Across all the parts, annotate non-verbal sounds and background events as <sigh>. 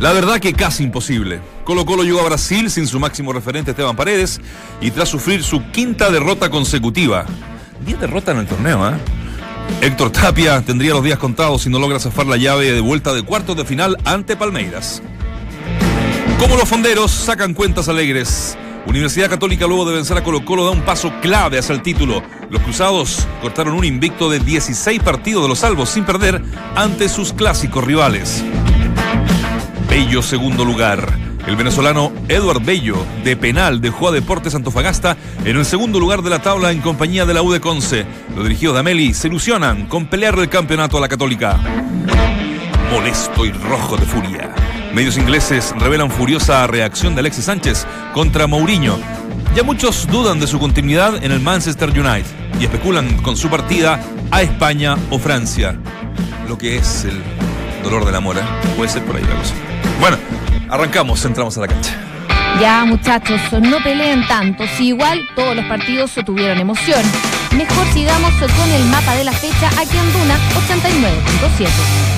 La verdad que casi imposible. Colo Colo llegó a Brasil sin su máximo referente Esteban Paredes y tras sufrir su quinta derrota consecutiva. Diez derrotas en el torneo, ¿eh? Héctor Tapia tendría los días contados si no logra zafar la llave de vuelta de cuartos de final ante Palmeiras. Como los fonderos sacan cuentas alegres. Universidad Católica luego de vencer a Colo Colo da un paso clave hacia el título. Los cruzados cortaron un invicto de 16 partidos de los salvos sin perder ante sus clásicos rivales. Bello segundo lugar. El venezolano Edward Bello, de penal, dejó a Deportes Antofagasta en el segundo lugar de la tabla en compañía de la U de Conce. Los dirigidos de Ameli se ilusionan con pelear el campeonato a la Católica. Molesto y rojo de furia. Medios ingleses revelan furiosa reacción de Alexis Sánchez contra Mourinho. Ya muchos dudan de su continuidad en el Manchester United y especulan con su partida a España o Francia. Lo que es el dolor del amor, ¿eh? Puede ser por ahí la cosa. Bueno, arrancamos, entramos a la cancha. Ya, muchachos, no peleen tanto. Si igual todos los partidos tuvieron emoción. Mejor sigamos con el mapa de la fecha aquí en Duna 89.7.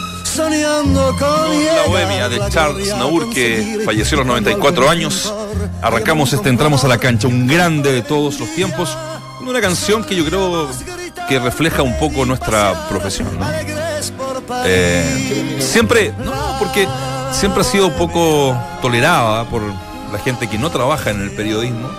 soñando con La bohemia de Charles Naur, que falleció a los 94 años. Arrancamos este Entramos a la cancha, un grande de todos los tiempos, una canción que yo creo que refleja un poco nuestra profesión. ¿no? Eh, siempre, no, porque siempre ha sido poco tolerada por la gente que no trabaja en el periodismo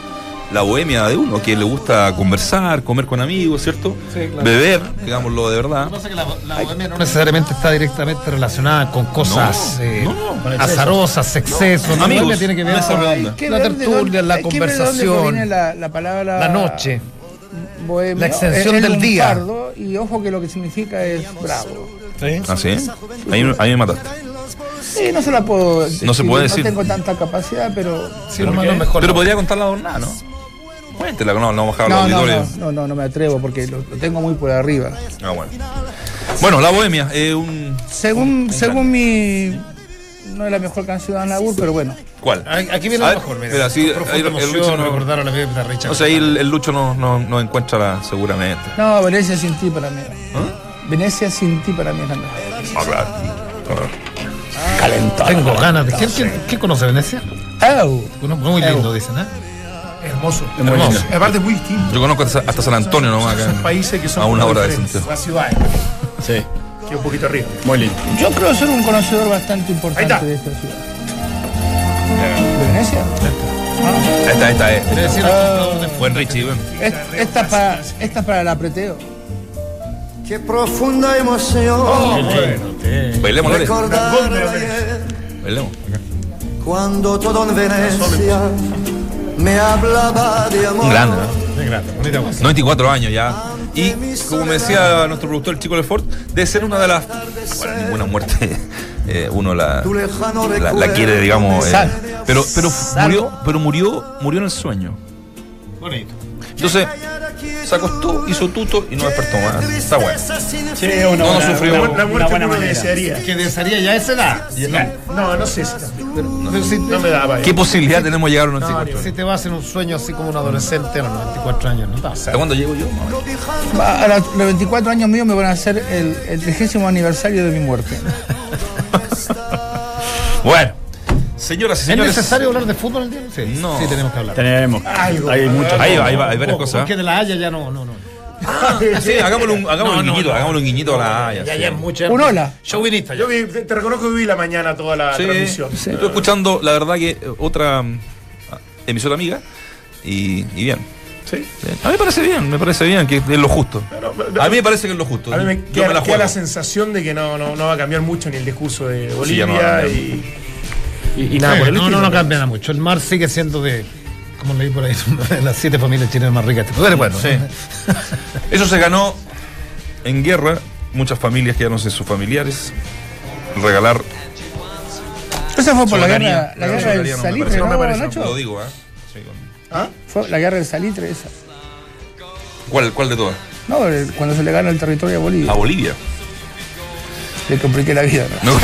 la bohemia de uno, que le gusta conversar, comer con amigos, ¿cierto? Sí, claro. Beber, digámoslo de verdad. Lo que pasa es que la, la bohemia no necesariamente está directamente relacionada con cosas No, eh, no, no. azarosas, excesos. La Amigos, bohemia tiene que ver con la tertulia, la que conversación, la, la palabra la noche. bohemio. la extensión del día. Y ojo que lo que significa es bravo. ¿Ah, sí? Ahí, ahí me mataste. Sí, no se la puedo No se puede decir. No tengo tanta capacidad, pero. Sí, malo mejor. Pero no. podría contar la adornada, ¿no? Cuéntela, no, no vamos a No, los no, auditores. no, no, no, no me atrevo porque lo, lo tengo muy por arriba. Ah, bueno. Bueno, la bohemia, eh, un. Según, un- según mi. No es la mejor canción de Anabur, pero bueno. ¿Cuál? Aquí viene A lo mejor, mira. sí, ahí el emoción, Lucho no- recordar a la vida de Richard. O sea, ahí el, el Lucho no, no, no encuentra la, seguramente. No, Venecia sin ti para mí. ¿Ah? Venecia sin ti para mí es la mejor. Ah, claro. claro. Tengo ganas de. ¿Quién, quién, quién conoce Venecia? Uno muy lindo, dicen, ¿eh? Hermoso. Hermoso. Aparte es muy distinto. Yo conozco hasta, hasta San Antonio nomás acá. Son países que son a una hora de. Santiago. La ciudad Sí, que un poquito arriba. muy lindo. Yo creo ser un conocedor bastante Ahí importante está. de esta ciudad. ¿De Venecia? Esta, esta es. Quiere decir, Ah. Buen Richie, bueno. Es- Esta es para, esta es para el apreteo. Qué profunda emoción. Bailemos, Lore. recordar el ayer, Bailemos. cuando todo en Venecia me hablaba de amor. Un grande, ¿no? Grande, bonita voz. 94 años ya. Y como me decía nuestro productor, el chico Lefort, debe ser una de las. Bueno, ninguna muerte <laughs> eh, uno la, la, quiere, digamos. eh, pero pero murió, pero murió, murió en el sueño. Bonito. Entonces, se acostó, hizo tuto y no despertó más. Está bueno. Sí, No, una no buena- sufrió. una, Una una muerte buena que desearía. Que desearía ya esa edad. No, no sé si pero, Pero si, no me daba. ¿Qué posibilidad tenemos de llegar a los no, 94? si te vas en un sueño así como un adolescente a los 94 años, ¿no? ¿Hasta cuándo llego yo? Va, A la- los 24 años míos me van a hacer el, el 30 aniversario de mi muerte. <laughs> Bueno, señoras y ¿Es necesario hablar de fútbol el día? Sí, No. sí tenemos que hablar. Tenemos. Algo. Hay muchas Ahí cosas. va, ahí va, hay varias Poco, cosas. Porque de la Haya ya no, no, no. Sí, hagámosle un, hagámosle un No, no, guiñito, no. hagámosle un guiñito a la Haya. Ya, sí. ya es mucha. Un hola. Yo vi, te, te reconozco que vi la mañana toda la Sí, transmisión. estoy escuchando, la verdad que eh, otra mm, emisora amiga y, y bien. Sí. A mí me parece bien, me parece bien, que es lo justo. Pero- A mí me parece que es lo justo. A mí me queda, me la queda juego. la sensación de que no, no, no va a cambiar mucho ni el discurso de Bolivia no a cambiar. y, y, y nada Sí, por el no, no, no cambia nada mucho. El mar sigue siendo de. Como leí por ahí, <laughs> las siete familias chilenas más ricas. Pero bueno, Sí. Eso se ganó en guerra. Muchas familias quedaron sin sus familiares. Regalar. Esa fue por la guerra, la No, guerra del no me salitre, parece, no me ¿no, parece, Nacho? Lo digo, ¿eh? Sí, con- ¿Ah? Fue la guerra del salitre esa. ¿Cuál, ¿Cuál de todas? No, el- cuando se le gana el territorio a Bolivia. A Bolivia. Le compliqué la vida. ¿no? No,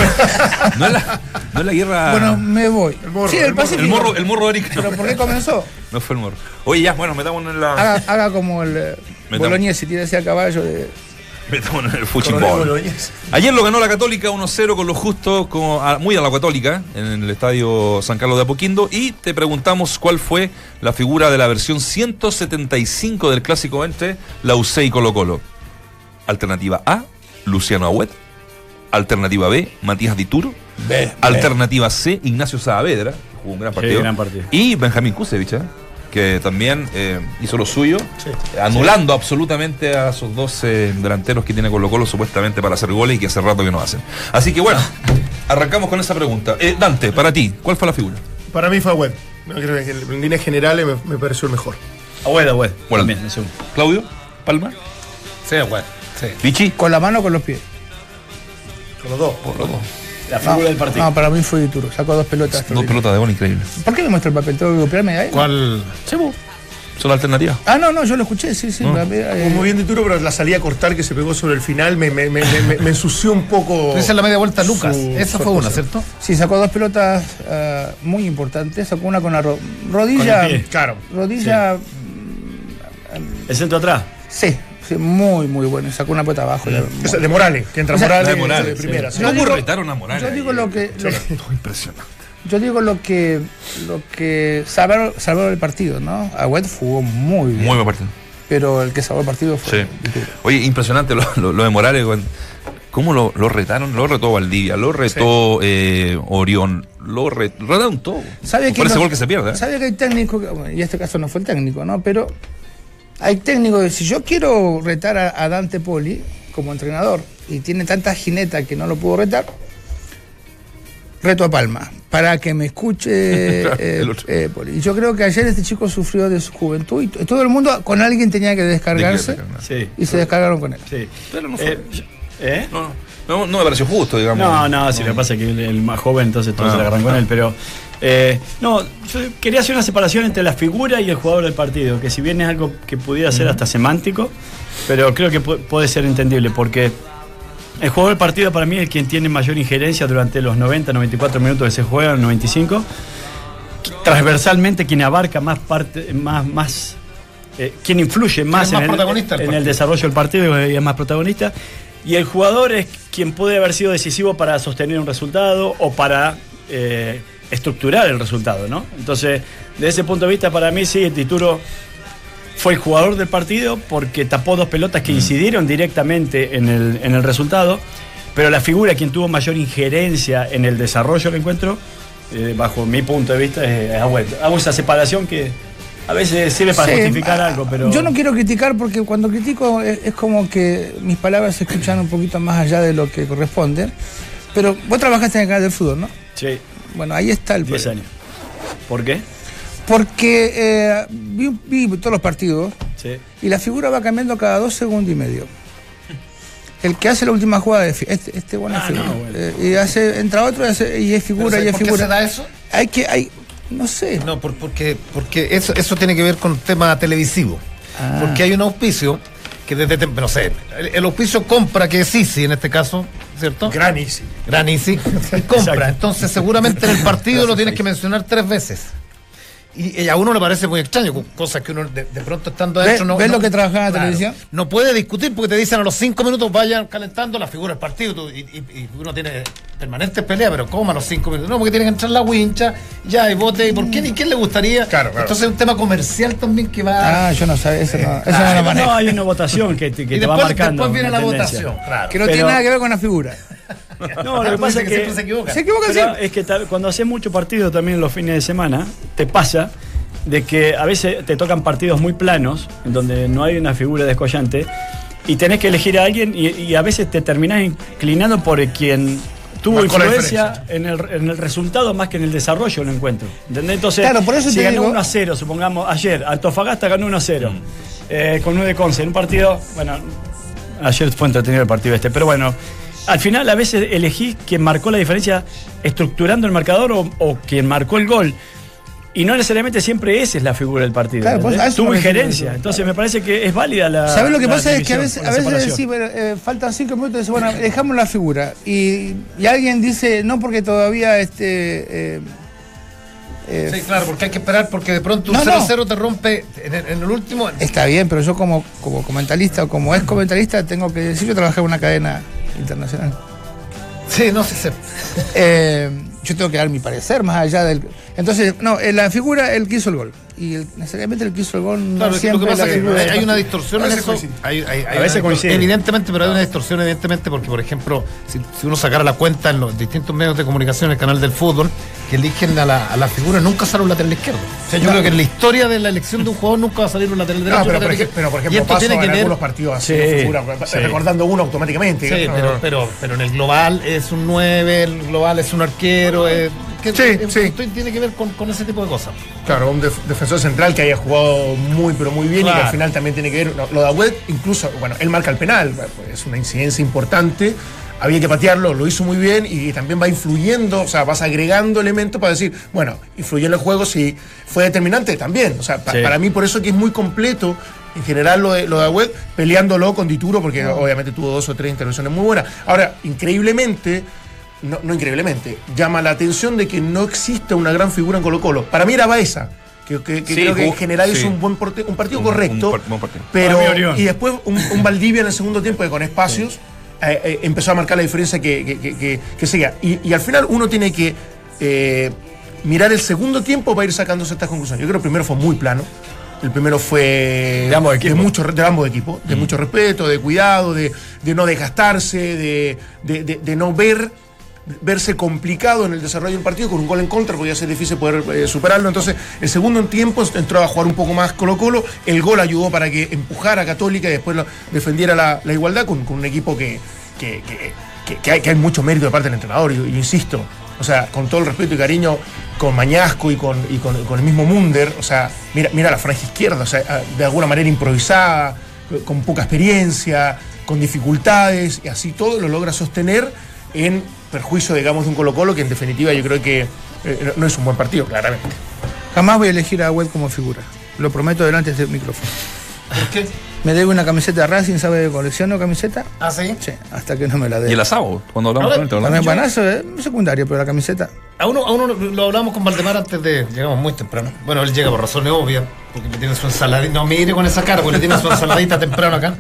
no es la, no es la guerra. Bueno, me voy. morro, sí, el el morro. Pacífico. el morro, el morro de Eric. ¿Pero por qué comenzó? No fue el morro. Oye, ya, bueno, metámonos en la. Haga, haga como el eh, Metamos. Boloñesi, tira ese a caballo de. Metámonos en el fútbol. Ayer lo ganó la Católica 1-0 con lo justo, como a- muy a la Católica, en el estadio San Carlos de Apoquindo. Y te preguntamos cuál fue la figura de la versión 175 del clásico entre la UC y Colo Colo. Alternativa A, Luciano Agüet. Alternativa B, Matías Dituro. Alternativa C, Ignacio Saavedra, que jugó un gran partido. gran partido. Y Benjamín Kusevich, ¿eh? que también eh, hizo lo suyo, anulando absolutamente a esos dos eh, delanteros que tiene Colo Colo supuestamente para hacer goles y que hace rato que no hacen. Así que bueno, <laughs> arrancamos con esa pregunta. Eh, Dante, para ti, ¿cuál fue la figura? Para mí fue que en líneas generales me, me pareció el mejor. Agüed, Agüed. Bueno. También. Claudio, Palma, Sí, bueno. Sí. Vichy. Con la mano o con los pies. Con los dos. La figura no, del partido. No, para mí fue Dituro. Sacó dos pelotas. Dos pelotas de gol increíble. ¿Por qué me muestra el papel? ¿Tengo que copiarme de ahí? ¿Cuál? Sí, vos. Son alternativas. Ah, no, no, yo lo escuché, sí, sí. No. mí, eh, muy bien de Turo, pero la salida a cortar que se pegó sobre el final me, me, me, me- me ensució un poco. Esa es la media vuelta Lucas. Su- Esa su fue una. ¿cierto? Sí, sacó dos pelotas ah, muy importantes. Sacó una con la ro- rodilla. Con el pie. Claro. Rodilla. El centro atrás. Sí, sí, muy, muy bueno. Sacó una pelota abajo. Esa de Morales, que entra O sea, Morales, de Morales, de primera. sí. sí. Yo ¿Cómo digo- retaron a Morales Yo digo lo que. lo- <laughs> impresionante. yo digo lo que. Lo que salvaron, salvaron el partido, ¿no? Agüet jugó muy bien. Muy buen partido. Pero el que salvó el partido fue. Sí. Oye, impresionante lo, de Morales. ¿Cómo lo, lo retaron? Lo retó Valdivia, lo retó eh, Orión, lo re- retaron todo. ¿Sabe Por que ese no- gol que se pierde. ¿eh? ¿Sabe que hay bueno, y este caso no fue el técnico, ¿no? Pero hay técnicos que si yo quiero retar a, a Dante Poli como entrenador y tiene tanta jineta que no lo puedo retar, reto a Palma para que me escuche <laughs> eh, el otro. eh, Poli. Y yo creo que ayer este chico sufrió de su juventud y todo el mundo con alguien tenía que descargarse Sí. y se descargaron con él. Sí. Pero no fue. Eh, ¿eh? No, no, no me pareció justo, digamos. No, no, si lo que pasa es que el, el más joven, entonces todo Ah, se le agarran con ah. él, pero. Eh, no, yo quería hacer una separación entre la figura y el jugador del partido, que si bien es algo que pudiera ser hasta semántico, pero creo que pu- puede ser entendible, porque el jugador del partido para mí es quien tiene mayor injerencia durante los 90, 94 minutos que se juegan, 95. Transversalmente quien abarca más parte, más, más eh, quien influye más, en, el, en desarrollo del partido y es más protagonista. Y el jugador es quien puede haber sido decisivo para sostener un resultado o para eh, estructurar el resultado, ¿no? Entonces, de ese punto de vista, para mí sí, el Tituro fue el jugador del partido porque tapó dos pelotas que incidieron directamente en el, en el resultado, pero la figura quien tuvo mayor injerencia en el desarrollo del encuentro, eh, bajo mi punto de vista, es Agüed. Hago esa separación que a veces sirve para Sí, justificar ah, algo, pero... Yo no quiero criticar porque cuando critico es, es como que mis palabras se escuchan un poquito más allá de lo que corresponde. Pero vos trabajaste en el canal del fútbol, ¿no? Sí, Bueno, ahí está el 10 problema. años. ¿Por qué? Porque eh, vi, vi todos los partidos Sí. y la figura va cambiando cada dos segundos y medio. El que hace la última jugada de este, este buena Ah, figura. no, bueno. Eh, y hace, entra otro y, hace- y es figura y es ¿Por qué figura. se da eso? Hay que, hay, no sé. No, por- porque, porque eso, eso tiene que ver con tema televisivo. Ah. Porque hay un auspicio que desde, no sé, el, el auspicio compra, que es Easy en este caso, ¿cierto? Gran Easy. Gran Easy. y compra. Entonces seguramente en el partido lo tienes que mencionar tres veces. Y, y a uno le parece muy extraño, co- cosas que uno de, de pronto estando ¿Ves- adentro no. ves no- lo que trabajaba en la televisión? No puede discutir porque te dicen a los cinco minutos vayan calentando la figura del partido tú- y, y- y uno tiene permanentes peleas, pero ¿cómo a los cinco minutos? No, porque tiene que entrar la wincha, ya, y vote, ¿y por qué? ¿Y quién le gustaría? Claro, claro. Entonces es un tema comercial también que va. Ah, yo no sabía, eso no, eso no Ah, No, hay una votación que, que <laughs> y te va después, marcando. después viene la tendencia. votación, claro. Que no Pero- tiene nada que ver con la figura. <laughs> No, lo que pasa es que. siempre se equivoca. Se equivoca siempre. es que cuando haces mucho partido también los fines de semana, te pasa de que a veces te tocan partidos muy planos, en donde no hay una figura descollante, y tenés que elegir a alguien y, y a veces te terminás inclinando por quien tuvo Marcó influencia en el, en el resultado más que en el desarrollo del encuentro. ¿Entendés? Entonces, Claro, por eso si te ganó digo- 1 a 0, supongamos, ayer, Antofagasta ganó 1 a 0, eh, con 9 Conce, en un partido, bueno, ayer fue entretenido el partido este, pero bueno, al final a veces elegís quien marcó la diferencia estructurando el marcador o, o quien marcó el gol. Y no necesariamente siempre esa es la figura del partido. Claro, pues, Tuvo injerencia. Entonces me parece que es válida la. ¿Sabes lo que pasa? Es que a veces, a decís, bueno, eh, faltan cinco minutos y dice, bueno, dejamos la figura. Y, y alguien dice, no, porque todavía este. eh, eh, Sí, claro, porque hay que esperar porque de pronto un No, no. 0-0 te rompe en el, en el último. Está bien, pero yo como, como comentarista o como ex comentarista tengo que decir, yo trabajé en una cadena internacional. Sí, no sé. sé. Eh, yo tengo que dar mi parecer más allá del... Entonces, no, eh, la figura, el que hizo el gol. Y el- necesariamente el que hizo el gol no Claro, es que lo siempre que pasa es que hay, una distorsión A en veces eso. Hay, hay- hay A veces distor- coincide. Evidentemente, pero hay una distorsión, evidentemente, porque, por ejemplo, si, si uno sacara la cuenta en los distintos medios de comunicación, el canal del fútbol, que eligen a la, a la figura, nunca sale un lateral izquierdo. O sea, yo creo que en la historia de la elección de un jugador nunca va a salir un lateral derecho. No, pero por, ejemplo, pero por izquierdo. ejemplo, y esto paso tiene que en ver. algunos partidos así, Sí, figura, sí. recordando uno automáticamente. Sí, pero, pero, pero en el global es un 9, el global es un arquero. eh, que- Sí, eh, sí. esto tiene que ver con, con ese tipo de cosas. Claro, un def- defensor central que haya jugado muy, pero muy bien y que al final también tiene que ver. no, Lo de Agüed, incluso, bueno, él marca el penal, es una incidencia importante. Había que patearlo, lo hizo muy bien y también va influyendo, o sea, vas agregando elementos para decir, bueno, influyó en el juego, si fue determinante también. O sea, pa- Sí. para mí por eso que es muy completo en general lo de, lo de Agüed, peleándolo con Dituro, porque obviamente tuvo dos o tres intervenciones muy buenas. Ahora, increíblemente, no, no increíblemente, llama la atención de que no existe una gran figura en Colo Colo. Para mí era Baeza, que, que- que Sí, creo que en general sí. hizo un buen porte- un partido Un- correcto, un buen partido. pero y después un, un <laughs> Valdivia en el segundo tiempo que con espacios eh, eh, empezó a marcar la diferencia que, que, que- que- que seguía. Y, y al final uno tiene que eh, mirar el segundo tiempo para ir sacándose estas conclusiones. Yo creo que el primero fue muy plano. El primero fue De ambos equipos. mucho, re- de ambos equipos, de mucho respeto, de cuidado, de, de no desgastarse, de, de- de- de no ver verse complicado en el desarrollo del partido con un gol en contra, podía ser difícil poder eh, superarlo. Entonces, el segundo tiempo entró a jugar un poco más Colo Colo, el gol ayudó para que empujara a Católica y después defendiera la, igualdad con, un equipo que, que, que- hay, que hay mucho mérito de parte del entrenador, y, y insisto. O sea, con todo el respeto y cariño, con Mañasco y con, y con el mismo Munder, o sea, mira, mira la franja izquierda, o sea, ah, de alguna manera improvisada, con poca experiencia, con dificultades, y así todo lo logra sostener en perjuicio, digamos, de un Colo Colo que en definitiva yo creo que eh, no es un buen partido, claramente. Jamás voy a elegir a Web como figura. Lo prometo delante de este micrófono. ¿Por qué? Me debe una camiseta de Racing, ¿sabe de colecciono camiseta? ¿Ah, sí? Sí, hasta que no me la Y dé. el asado, cuando hablamos con él. También buenazo, es secundario, pero la camiseta. A uno, a uno lo hablamos con Valdemar antes de. Llegamos muy temprano. Bueno, él llega por razones obvias, porque le tiene su ensaladita. No mire con esa cara, porque le tiene su <laughs> ensaladita temprano acá.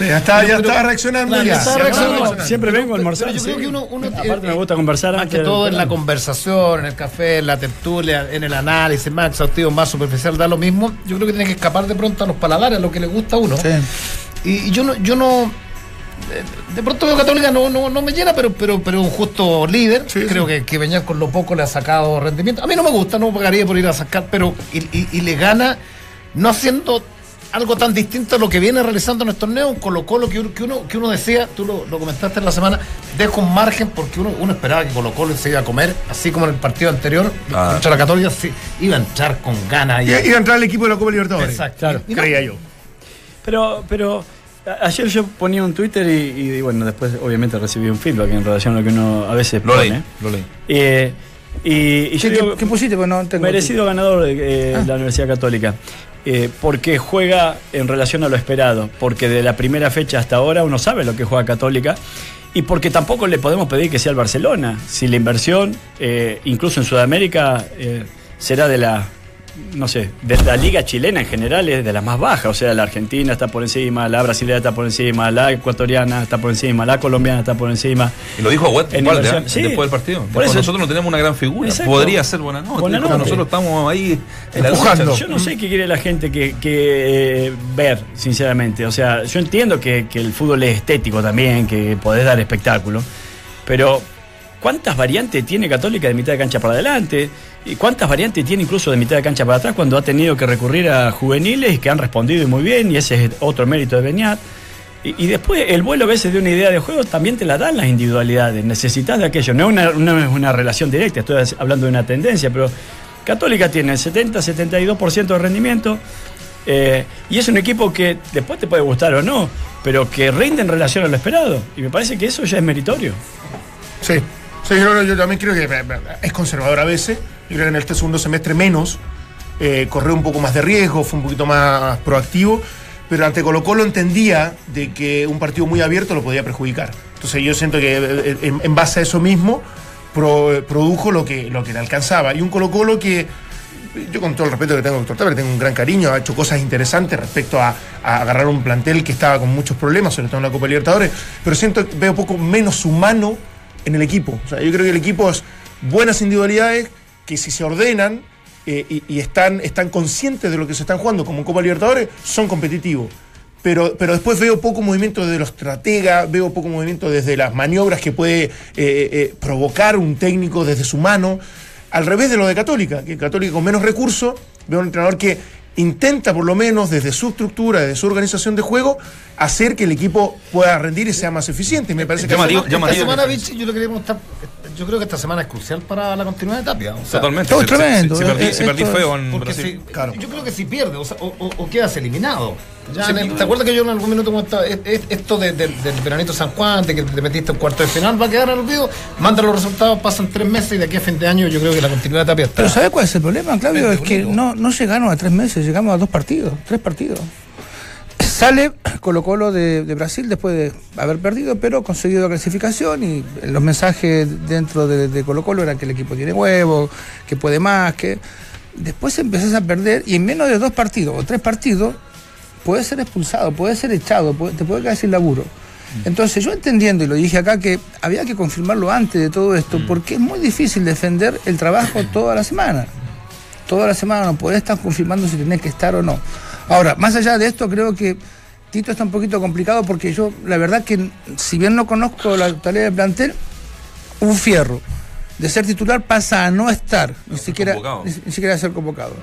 Ya está, ya Pero- estaba reaccionando. Claro, ya. estaba reaccionando. estaba Siempre vengo a Pero almorzar. yo creo que uno. uno Aparte me gusta conversar Más antes que todo en la conversación, en el café, en la tertulia, en el análisis más exhaustivo, más superficial, da lo mismo. Yo creo que tiene que escapar de pronto a los paladares, a lo que le gusta a uno. Sí. Y, y yo no, yo no. de- De pronto veo Católica no, no, no me llena, pero pero pero un justo líder. Sí, Creo que, que Beñat con lo poco le ha sacado rendimiento. A mí no me gusta, no pagaría por ir a sacar, pero y, y- y le gana no haciendo algo tan distinto a lo que viene realizando en el torneo, un Colo Colo que uno, que uno, que uno decía, tú lo, lo comentaste en la semana, deja un margen porque uno, uno esperaba que Colo Colo se iba a comer, así como en el partido anterior, Ah. contra la Católica, sí, iba a entrar con ganas. Y- Iba a entrar el equipo de la Copa Libertadores. Exacto. Claro. Y no, Creía yo. Pero, pero ayer yo ponía un Twitter y, y, bueno, después obviamente recibí un feedback en relación a lo que uno a veces Lo leí, pone. lo leí. Eh, y, y yo ¿Qué, digo, qué- qué pusiste? Pues no tengo merecido ganador de eh, la Universidad Católica. Eh, porque juega en relación a lo esperado. Porque de la primera fecha hasta ahora uno sabe lo que juega Católica. Y porque tampoco le podemos pedir que sea el Barcelona. Si la inversión, eh, incluso en Sudamérica, eh, será de la, no sé, de la liga chilena en general es de las más bajas. O sea, la argentina está por encima, la brasileña está por encima, la ecuatoriana está por encima, la colombiana está por encima. Y lo dijo inversión, ¿eh? sí. después del partido. Por eso- nosotros no tenemos una gran figura. Exacto. Podría ser buena noche. Nosotros estamos ahí Empujando. Yo no sé qué quiere la gente que, que, eh, ver, sinceramente. O sea, yo entiendo que, que el fútbol es estético también, que podés dar espectáculo, pero ¿cuántas variantes tiene Católica de mitad de cancha para adelante? ¿Y cuántas variantes tiene incluso de mitad de cancha para atrás cuando ha tenido que recurrir a juveniles que han respondido muy bien? Y ese es otro mérito de Beñat. Y, después el vuelo a veces de una idea de juego también te la dan las individualidades. Necesitas de aquello. No es una, una relación directa, estoy hablando de una tendencia, pero Católica tiene el 70-72% de rendimiento. eh, y es un equipo que después te puede gustar o no, pero que rinde en relación a lo esperado. Y me parece que eso ya es meritorio. Sí, sí yo, yo también creo que eh, es conservador a veces. Yo creo que en este segundo semestre menos. Eh, corrió un poco más de riesgo, fue un poquito más proactivo. Pero ante Colo Colo entendía de que un partido muy abierto lo podía perjudicar. Entonces yo siento que eh, en, base a eso mismo pro- produjo lo que, lo que le alcanzaba. Y un Colo Colo que yo con todo el respeto que tengo doctor le tengo un gran cariño, ha hecho cosas interesantes respecto a, a agarrar un plantel que estaba con muchos problemas, sobre todo en la Copa Libertadores, pero siento veo poco menos humano en el equipo. Yo creo que el equipo es buenas individualidades que si se ordenan eh, y, y están, están conscientes de lo que se están jugando como en Copa Libertadores, son competitivos. Pero, pero después veo poco movimiento desde los estrategas, veo poco movimiento desde las maniobras que puede eh, eh, provocar un técnico desde su mano. Al revés de lo de Católica, que Católica con menos recursos, veo un entrenador que intenta por lo menos desde su estructura, desde su organización de juego, hacer que el equipo pueda rendir y sea más eficiente. Me parece que Llamativo, esta semana, yo le quería preguntar, yo creo que esta semana es crucial para la continuidad de Tapia. o sea, Totalmente. Todo Si- si- tremendo, Si, perdí, eh, si perdí esto feo en Porque Brasil. si- Claro. yo creo que si pierde o, sea, o- o- quedas eliminado. Ya Sí, en el- ¿Te acuerdas que yo en algún minuto comentaba es- es- esto de- de- del veranito San Juan, de que te metiste en cuarto de final, va a quedar al olvido? Manda los resultados, pasan tres meses y de aquí a fin de año yo creo que la continuidad de Tapia está. Pero ¿sabe cuál es el problema, Claudio? Es Es que no, no llegaron a tres meses, llegamos a dos partidos, tres partidos. Sale <clears throat> Colo Colo de, de Brasil después de haber perdido, pero conseguido la clasificación y los mensajes dentro de, de Colo Colo eran que el equipo tiene huevo, que puede más, que... Después empezás a perder y en menos de dos partidos o tres partidos puede ser expulsado, puede ser echado, puede- te puede quedar sin laburo. Entonces yo entendiendo, y lo dije acá, que había que confirmarlo antes de todo esto, porque es muy difícil defender el trabajo toda la semana. Toda la semana no podés estar confirmando si tenés que estar o no. Ahora, más allá de esto, creo que Tito está un poquito complicado porque yo, la verdad que si bien no conozco la totalidad del plantel, un fierro de ser titular pasa a no estar, ni, siquiera, ni, ni siquiera a ser convocado.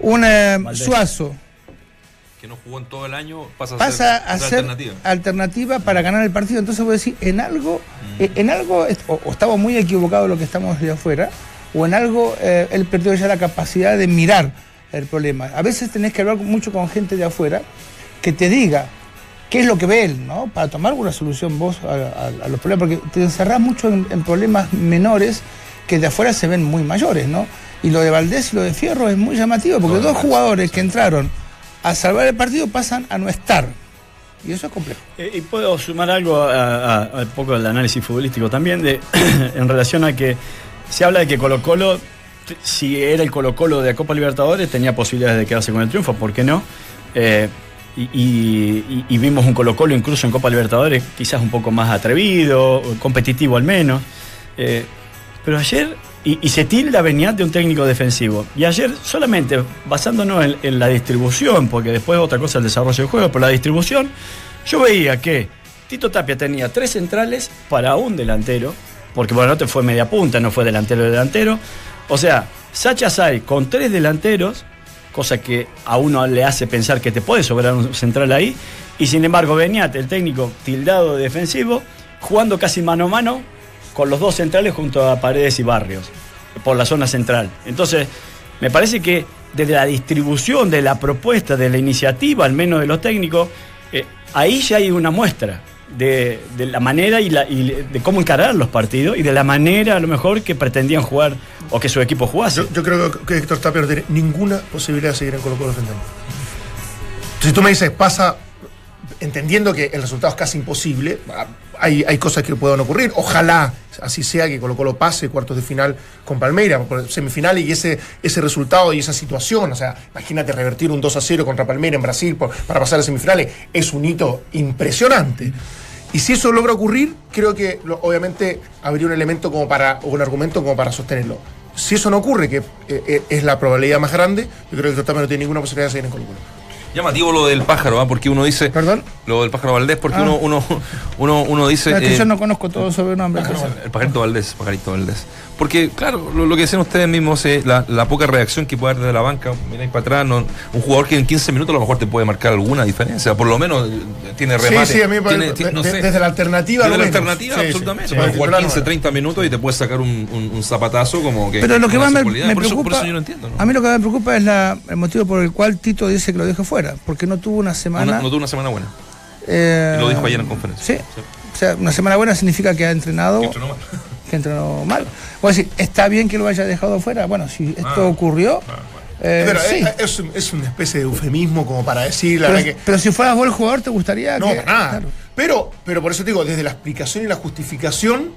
Un eh. Suazo, Que no jugó en todo el año, pasa, pasa a a ser alternativa. alternativa para ganar el partido. Entonces voy a decir, en algo, eh, en algo o estamos muy equivocados lo que estamos de afuera, o en algo eh, él perdió ya la capacidad de mirar el problema. A veces tenés que hablar mucho con gente de afuera que te diga qué es lo que ve él, ¿no? Para tomar una solución vos a, a- a los problemas, porque te encerrás mucho en, en problemas menores que de afuera se ven muy mayores, ¿no? Y lo de Valdés y lo de Fierro es muy llamativo, porque dos jugadores que entraron a salvar el partido pasan a no estar. Y eso es complejo. Eh, Y puedo sumar algo a, a- un poco del análisis futbolístico también, de, <clears throat> en relación a que se habla de que Colo Colo, si era el Colo Colo de la Copa Libertadores, tenía posibilidades de quedarse con el triunfo, ¿por qué no? Eh, y, vimos un Colo Colo incluso en Copa Libertadores quizás un poco más atrevido, competitivo al menos. Eh, pero ayer, y, y se tilda a Beñat de un técnico defensivo. Y ayer, solamente basándonos en, la distribución, porque después otra cosa el desarrollo del juego, pero la distribución, yo veía que Tito Tapia tenía tres centrales para un delantero, porque bueno, no te fue media punta, no fue delantero de delantero. O sea, Sacha Sai con tres delanteros, cosa que a uno le hace pensar que te puede sobrar un central ahí, y sin embargo Beñat, el técnico tildado de defensivo, jugando casi mano a mano con los dos centrales junto a Paredes y Barrios, por la zona central. Entonces, me parece que desde la distribución de la propuesta, de la iniciativa, al menos de los técnicos, eh, ahí ya hay una muestra de, la manera y, la, de cómo encarar los partidos y de la manera a lo mejor que pretendían jugar o que su equipo jugase. Yo, creo que Héctor Tapia no tiene ninguna posibilidad de seguir en Colo Colo defendiendo. Si tú me dices, pasa entendiendo que el resultado es casi imposible, hay, hay cosas que puedan ocurrir. Ojalá así sea que Colo Colo pase cuartos de final con Palmeiras, semifinal y ese, ese resultado y esa situación. O sea, imagínate revertir un 2 a 0 contra Palmeiras en Brasil por- para pasar a semifinales. Es un hito impresionante. Y si eso logra ocurrir, creo que lo- obviamente habría un elemento como para, o un argumento como para sostenerlo. Si eso no ocurre, que eh, eh, es la probabilidad más grande, yo creo que el no tiene ninguna posibilidad de seguir en Colo Colo. Llamativo lo del pájaro, ¿ah? porque uno dice. ¿Perdón? Lo del pájaro Valdés, porque Ah. uno, uno, uno, uno dice. Es que eh, yo no conozco todo sobre nombres. El pajarito Valdés, pajarito Valdés. Porque, claro, lo, lo que decían ustedes mismos, eh, la, la poca reacción que puede dar desde la banca, mira ahí para atrás, no- un jugador que en 15 minutos a lo mejor te puede marcar alguna diferencia, por lo menos eh, tiene remate. Sí, sí, a mí tiene- tiene- no de- sé, desde la alternativa. desde la alternativa, Sí, absolutamente. Sí, puede jugar titular 15, no. 30 minutos y te puede sacar un, un- un zapatazo como que. Pero lo que más me, me por, eso, preocupa, por eso yo no entiendo. ¿no? a mí lo que me preocupa es la- el motivo por el cual Tito dice que lo deje fuera, porque no tuvo una semana. Una- no tuvo una semana buena. eh, Lo dijo ayer en conferencia. Sí. O sea, una semana buena significa que ha entrenado, Que. <laughs> que entrenó mal. Voy a decir, ¿está bien que lo haya dejado fuera? Bueno, si esto Ah. ocurrió, eh, Pero sí. es, es un- es una especie de eufemismo como para decir la pero, verdad que. pero si fueras vos el jugador, ¿te gustaría No, que.? para nada. Claro. Pero, pero por eso te digo, desde la explicación y la justificación,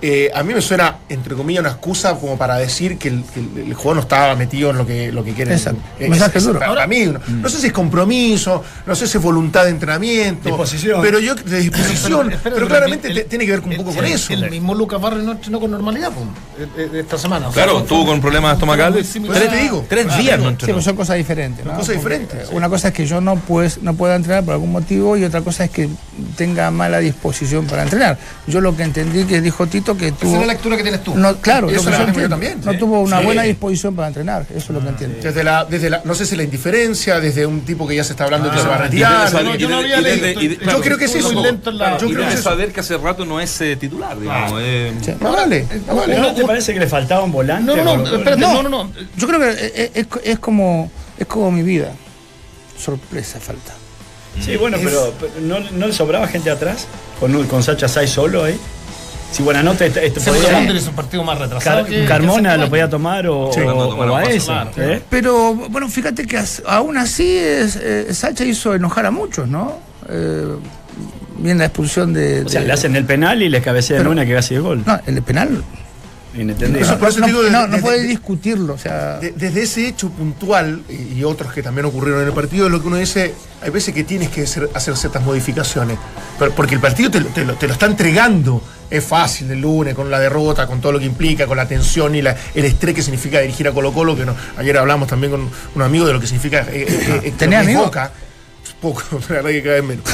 eh, a mí me suena, entre comillas, una excusa como para decir que el, que el- el juego no estaba metido en lo que, lo que quieren. Exacto. Eh, Mensaje duro. Para, mí, no, no sé si es compromiso, no sé si es voluntad de entrenamiento. Disposición. Pero yo, de disposición. Pero- pero, pero claramente el- te- tiene que ver un el- poco con el- eso. El mismo Lucas Barrio no entrenó con normalidad pues, eh, eh, esta semana. O sea, Claro, fue- tuvo con problemas estomacales. Tres, te digo. Tres Ah, días no Sí, entrenó. pues son cosas diferentes. ¿no? Son cosas diferentes, sí. Una cosa es que yo no, pues, no pueda entrenar por algún motivo y otra cosa es que tenga mala disposición para entrenar. Yo lo que entendí que dijo Tito que Esa es la lectura que tienes tú. No, claro, Y lo eso que yo también, No sí. tuvo una Sí. buena disposición para entrenar, eso es lo que entiendo. Desde la, desde la, no sé si la indiferencia, desde un tipo que ya se está hablando de que se va a retirar. yo no había leído, Yo creo que sí, estuvo eso- yo Y creo que eso- saber que hace rato no es eh, titular, digamos. eh. No vale, no vale. ¿No te parece que le faltaba un volante? No, no, no, Colo Colo? espérate, No. no, no, no. Yo creo que es, es- es como, es como mi vida. Sorpresa falta. Sí, bueno, pero, pero ¿no, no le sobraba gente atrás? Con, con Sacha Sai solo ahí. Si Buenanote este, este podía- es un partido más retrasado. Car- que- que Carmona lo podía tomar o, Sí. o- a ese. ¿eh? Pero bueno, fíjate que as- aún así es, eh, Sacha hizo enojar a muchos, ¿no? Eh, bien la expulsión de. O sea, le hacen el penal y le cabecean Pero- una que casi el gol. No, el penal. Inentendible. Eso- por eso no, digo, no, desde- no puede de- discutirlo, o sea. De- desde ese hecho puntual y, y otros que también ocurrieron en el partido, es lo que uno dice, hay veces que tienes que hacer, hacer ciertas modificaciones, pero- porque el partido te, lo- te lo, te lo está entregando. Es fácil el lunes, con la derrota, con todo lo que implica, con la tensión y la- el estrés que significa dirigir a Colo Colo, que no- ayer hablamos también con un amigo de lo que significa... eh, eh, eh, ¿Tenés lo que es amigos? Boca. Poco, <laughs> la verdad que cada vez menos.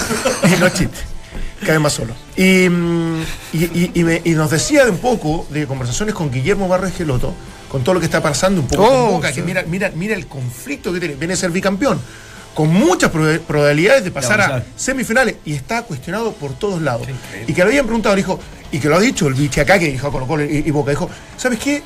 y <laughs> no chiste. Cada vez más solo. Y, mm, y, y- y me- y nos decía de un poco de conversaciones con Guillermo Barros Geloto, con todo lo que está pasando un poco Oh, con Boca, sí. que mira, mira, mira el conflicto que tiene. Viene a ser bicampeón. Con muchas proba- probabilidades de pasar a semifinales y está cuestionado por todos lados. Y que le habían preguntado, dijo, y que lo ha dicho el biche acá, que dijo Colo Colo y, y Boca, dijo, ¿sabes qué?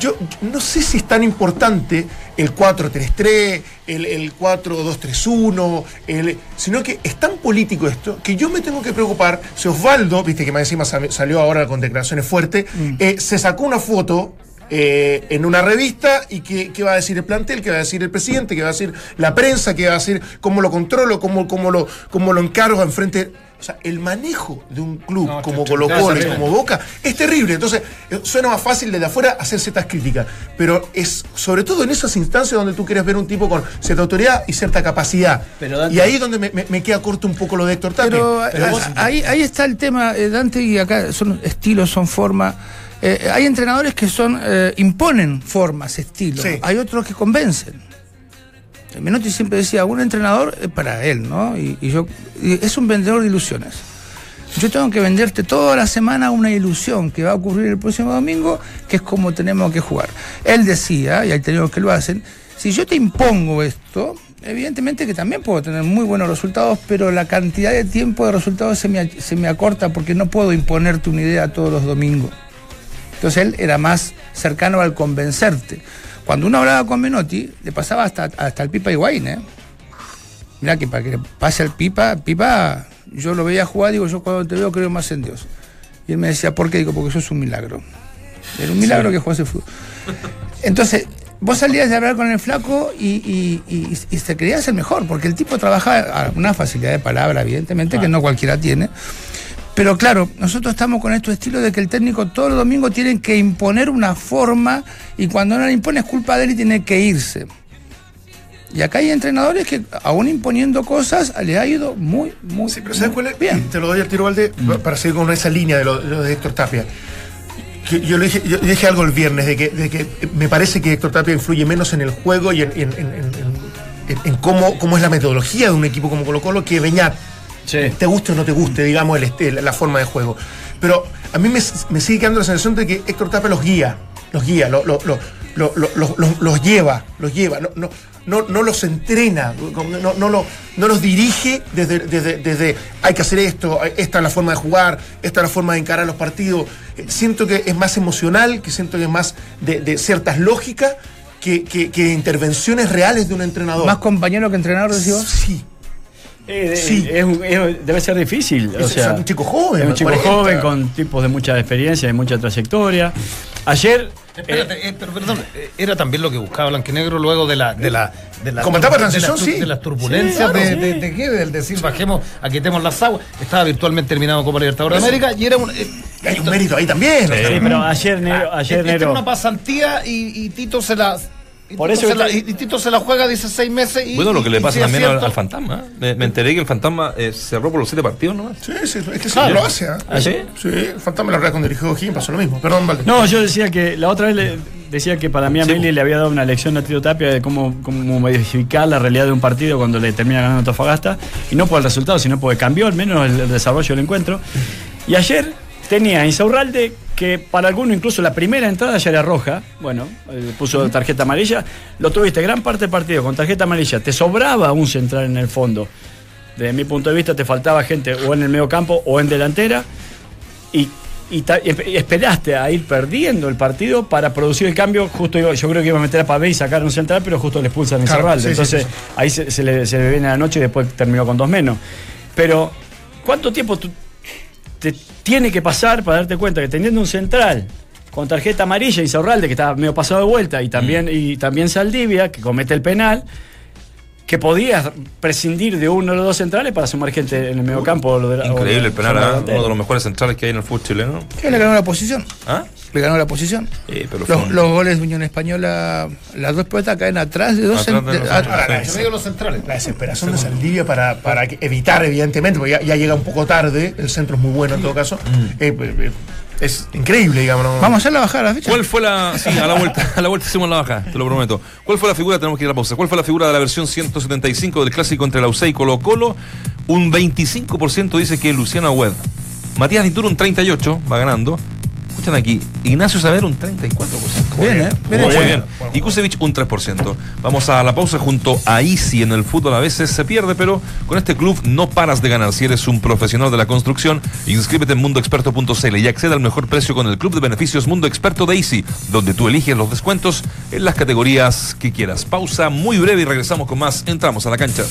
Yo no sé si es tan importante el 4-3-3, el, el 4-2-3-1, el- sino que es tan político esto que yo me tengo que preocupar si Osvaldo, viste que más encima sal- salió ahora con declaraciones fuertes, eh, se sacó una foto eh, en una revista y qué, qué va a decir el plantel, qué va a decir el presidente, qué va a decir la prensa, qué va a decir cómo lo controlo, cómo, cómo, lo, cómo lo encargo enfrente. O sea, el manejo de un club No, como Colo Colo y como Boca es terrible. Entonces, eh, suena más fácil desde afuera hacer ciertas críticas. Pero es sobre todo en esas instancias donde tú quieres ver un tipo con cierta autoridad y cierta capacidad. Pero, Dante- y ahí es donde me, me- me queda corto un poco lo de Héctor Tapia. Pero, Pero vos- ahí, ahí está el tema, eh, Dante, y acá son estilos, son formas. Eh, hay entrenadores que son eh, imponen formas, estilos. Sí. Hay otros que convencen. Menotti siempre decía, un entrenador es para él, ¿no? Y, y yo y es un vendedor de ilusiones. Yo tengo que venderte toda la semana una ilusión que va a ocurrir el próximo domingo, que es como tenemos que jugar. Él decía, y hay técnicos que lo hacen, si yo te impongo esto, evidentemente que también puedo tener muy buenos resultados, pero la cantidad de tiempo de resultados se me, se me acorta porque no puedo imponerte una idea todos los domingos. Entonces él era más cercano al convencerte. Cuando uno hablaba con Menotti, le pasaba hasta, hasta el Pipa Higuaín, ¿eh? Mirá que para que le pase al Pipa, Pipa, yo lo veía jugar, digo, yo cuando te veo creo más en Dios. Y él me decía, ¿por qué? Digo, porque eso es un milagro. Era un milagro que jugase fútbol. Entonces, vos salías de hablar con el flaco y, y, y, y te creías el mejor, porque el tipo trabaja a una facilidad de palabra, evidentemente, que no cualquiera tiene. Pero claro, nosotros estamos con este estilo de que el técnico todos los domingos tiene que imponer una forma y cuando no la impone es culpa de él y tiene que irse. Y acá hay entrenadores que, aún imponiendo cosas, le ha ido muy, muy, Sí, pero ¿sabes muy cuál es? bien. Te lo doy al tiro, Valde, para seguir con esa línea de lo, de Héctor Tapia. Yo, le dije, yo dije algo el viernes, de que, de que me parece que Héctor Tapia influye menos en el juego y en, en- en- en- en- en cómo, cómo es la metodología de un equipo como Colo Colo que Beñat. Sí. Te guste o no te guste, digamos, el este- la forma de juego. Pero a mí me, me sigue quedando la sensación de que Héctor Tapia los guía, los guía, lo- lo- lo- lo- lo- lo- los- los lleva, los lleva, no, no, no, no los entrena, no, no, lo- no los dirige desde, desde, desde hay que hacer esto, esta es la forma de jugar, esta es la forma de encarar los partidos. Eh, Siento que es más emocional, que siento que es más de, de ciertas lógicas que, que- que intervenciones reales de un entrenador. Más compañero que entrenador, decís vos. Sí. Eh, Sí. es un- es- debe ser difícil. o Es- sea, es un chico joven, Es un chico 40. joven con tipos de mucha experiencia, de mucha trayectoria. Ayer. Espérate, eh, pero perdón, eh, era también lo que buscaba Blanquinegro luego de la de la de la Como etapa de de la transición, tur- sí. de las turbulencias Sí, claro, de, sí. de, de del decir bajemos, aquitemos las aguas, estaba virtualmente terminado Copa Libertadores de América y era un eh, Y hay un mérito ahí también. o sea, Sí, pero ayer, ah, ayer, esta era Nero. una pasantía y, y Tito se la Por eso se la- y, Tito se la juega dice seis meses y Bueno, lo que y- le pasa sí también al, fantasma. ¿eh? Me, me enteré que el fantasma eh, cerró por los siete partidos nomás. Sí, sí, es que sí, Claro. lo hace. ¿ah? ¿Ah, sí? Sí, el fantasma la verdad cuando dirigió O'Higgins pasó lo mismo. Perdón, Valde. No, yo decía que la otra vez le decía que para mí a Meli le había dado una lección a Tito Tapia de cómo, cómo modificar la realidad de un partido cuando le termina ganando Antofagasta. Y no por el resultado, sino porque cambió al menos el, el desarrollo del encuentro. Y ayer tenía Insaurralde que para alguno incluso la primera entrada ya era roja. Bueno, eh, puso tarjeta amarilla. Lo tuviste gran parte del partido con tarjeta amarilla. Te sobraba un central en el fondo. Desde mi punto de vista te faltaba gente o en el medio campo o en delantera y, y ta- y esp- y esperaste a ir perdiendo el partido para producir el cambio. Justo iba- yo creo que iba a meter a Pavé y sacar un central, pero justo le expulsan a Claro, Insaurralde. sí, Entonces sí, sí. ahí se, se le, se le viene la noche y después terminó con dos menos. Pero, ¿cuánto tiempo tú- te tiene que pasar para darte cuenta que teniendo un central con tarjeta amarilla Insaurralde, que estaba medio pasado de vuelta, y también, y también Saldivia, que comete el penal, que podías prescindir de uno de los dos centrales para sumar gente en el medio campo. Increíble el penal, ¿ah? uno de los mejores centrales que hay en el fútbol chileno. Que le ganó la posición. ¿Ah? Le ganó la posición. Eh, pero Los, un- los goles de Unión Española, las dos pelotas caen atrás de dos de centrales, de. La desesperación de Saldivia para, para evitar, evidentemente, porque ya, ya llega un poco tarde, el centro es muy bueno en todo caso. Eh, eh, es increíble, digamos. ¿no? Vamos a hacer la bajada de la fecha. ¿Cuál fue la. Sí, a la vuelta, a la vuelta hacemos la baja, te lo prometo. ¿Cuál fue la figura? Tenemos que ir a la pausa. ¿Cuál fue la figura de la versión 175 del clásico entre la UCE y Colo Colo? Un 25% dice que Luciano Webb. Matías Dituro un 38%, va ganando. Escuchan aquí, Ignacio Saber un 34%. Bien, ¿eh? Bien Muy hecho. bien. Y Kusevich un 3%. Vamos a la pausa junto a Easy en el fútbol. A veces se pierde, pero con este club no paras de ganar. Si eres un profesional de la construcción, inscríbete en mundoexperto.cl y accede al mejor precio con el club de beneficios Mundo Experto de Easy, donde tú eliges los descuentos en las categorías que quieras. Pausa muy breve y regresamos con más. Entramos a la cancha.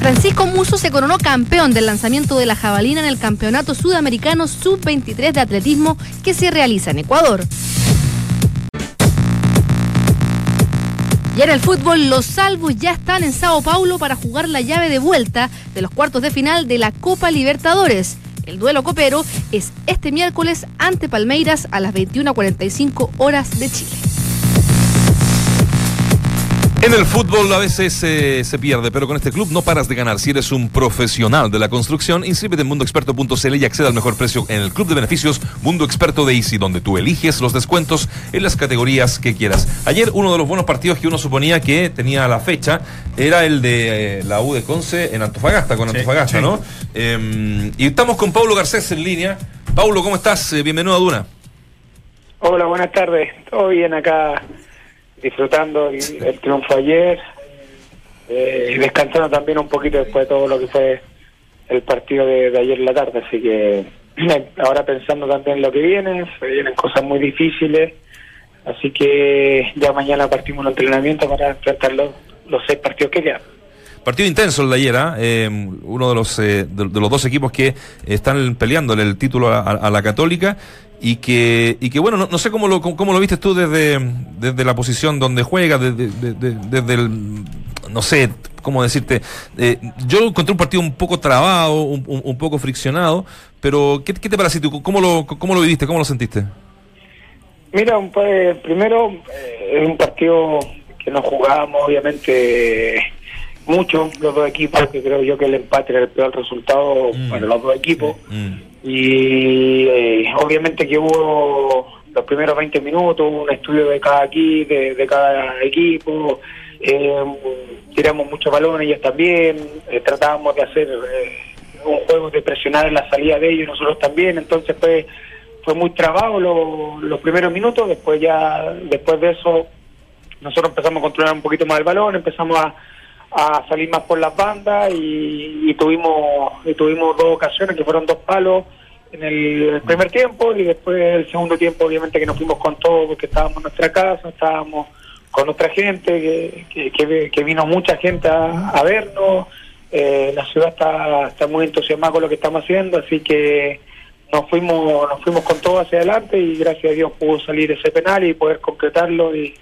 Francisco Muso se coronó campeón del lanzamiento de la jabalina en el Campeonato Sudamericano Sub-23 de Atletismo que se realiza en Ecuador. Y en el fútbol, los salvos ya están en Sao Paulo para jugar la llave de vuelta de los cuartos de final de la Copa Libertadores. El duelo copero es este miércoles ante Palmeiras a las 21.45 horas de Chile. En el fútbol a veces eh, se pierde, pero con este club no paras de ganar. Si eres un profesional de la construcción, inscríbete en mundoexperto.cl y acceda al mejor precio en el club de beneficios Mundo Experto de Easy, donde tú eliges los descuentos en las categorías que quieras. Ayer uno de los buenos partidos que uno suponía que tenía la fecha era el de eh, la U de Conce en Antofagasta, con Antofagasta, sí. ¿no? Eh, y estamos con Paulo Garcés en línea. Paulo, ¿cómo estás? Eh, bienvenido a Duna. Hola, buenas tardes. Todo bien acá, disfrutando el, el triunfo ayer, eh, y descansando también un poquito después de todo lo que fue el partido de, de ayer en la tarde. Así que <clears throat> ahora pensando también en lo que viene, se vienen cosas muy difíciles. Así que ya mañana partimos un entrenamiento para enfrentar los, los seis partidos que quedan. Partido intenso el de ayer, ¿ah? Eh, uno de los, eh, de, de los dos equipos que están peleando el título a, a la Católica y que, y que bueno, no, no sé cómo lo, cómo, lo viste tú desde, desde la posición donde juega, desde, desde, desde el, no sé, cómo decirte, eh, yo encontré un partido un poco trabado, un, poco friccionado, pero ¿qué, qué te parece tú? ¿Cómo lo, ¿Cómo lo viviste? ¿Cómo lo sentiste? Mira, eh, primero eh, es un partido que nos jugábamos obviamente mucho los dos equipos, que creo yo que el empate era el peor resultado Mm. para los dos equipos. Mm. Y eh, obviamente que hubo los primeros 20 minutos, un estudio de cada aquí, de, de cada equipo, eh, tiramos muchos balones ellos también, eh, tratábamos de hacer eh, un juego de presionar en la salida de ellos y nosotros también, entonces fue fue muy trabado lo- los primeros minutos, después ya después de eso nosotros empezamos a controlar un poquito más el balón, empezamos a, a salir más por las bandas y, tuvimos y tuvimos dos ocasiones que fueron dos palos en el primer tiempo y después el segundo tiempo obviamente que nos fuimos con todo porque estábamos en nuestra casa, estábamos con nuestra gente, que, que, que- que vino mucha gente a, a vernos, eh, la ciudad está, está muy entusiasmada con lo que estamos haciendo, así que nos fuimos nos fuimos con todo hacia adelante y gracias a Dios pudo salir ese penal y poder concretarlo y,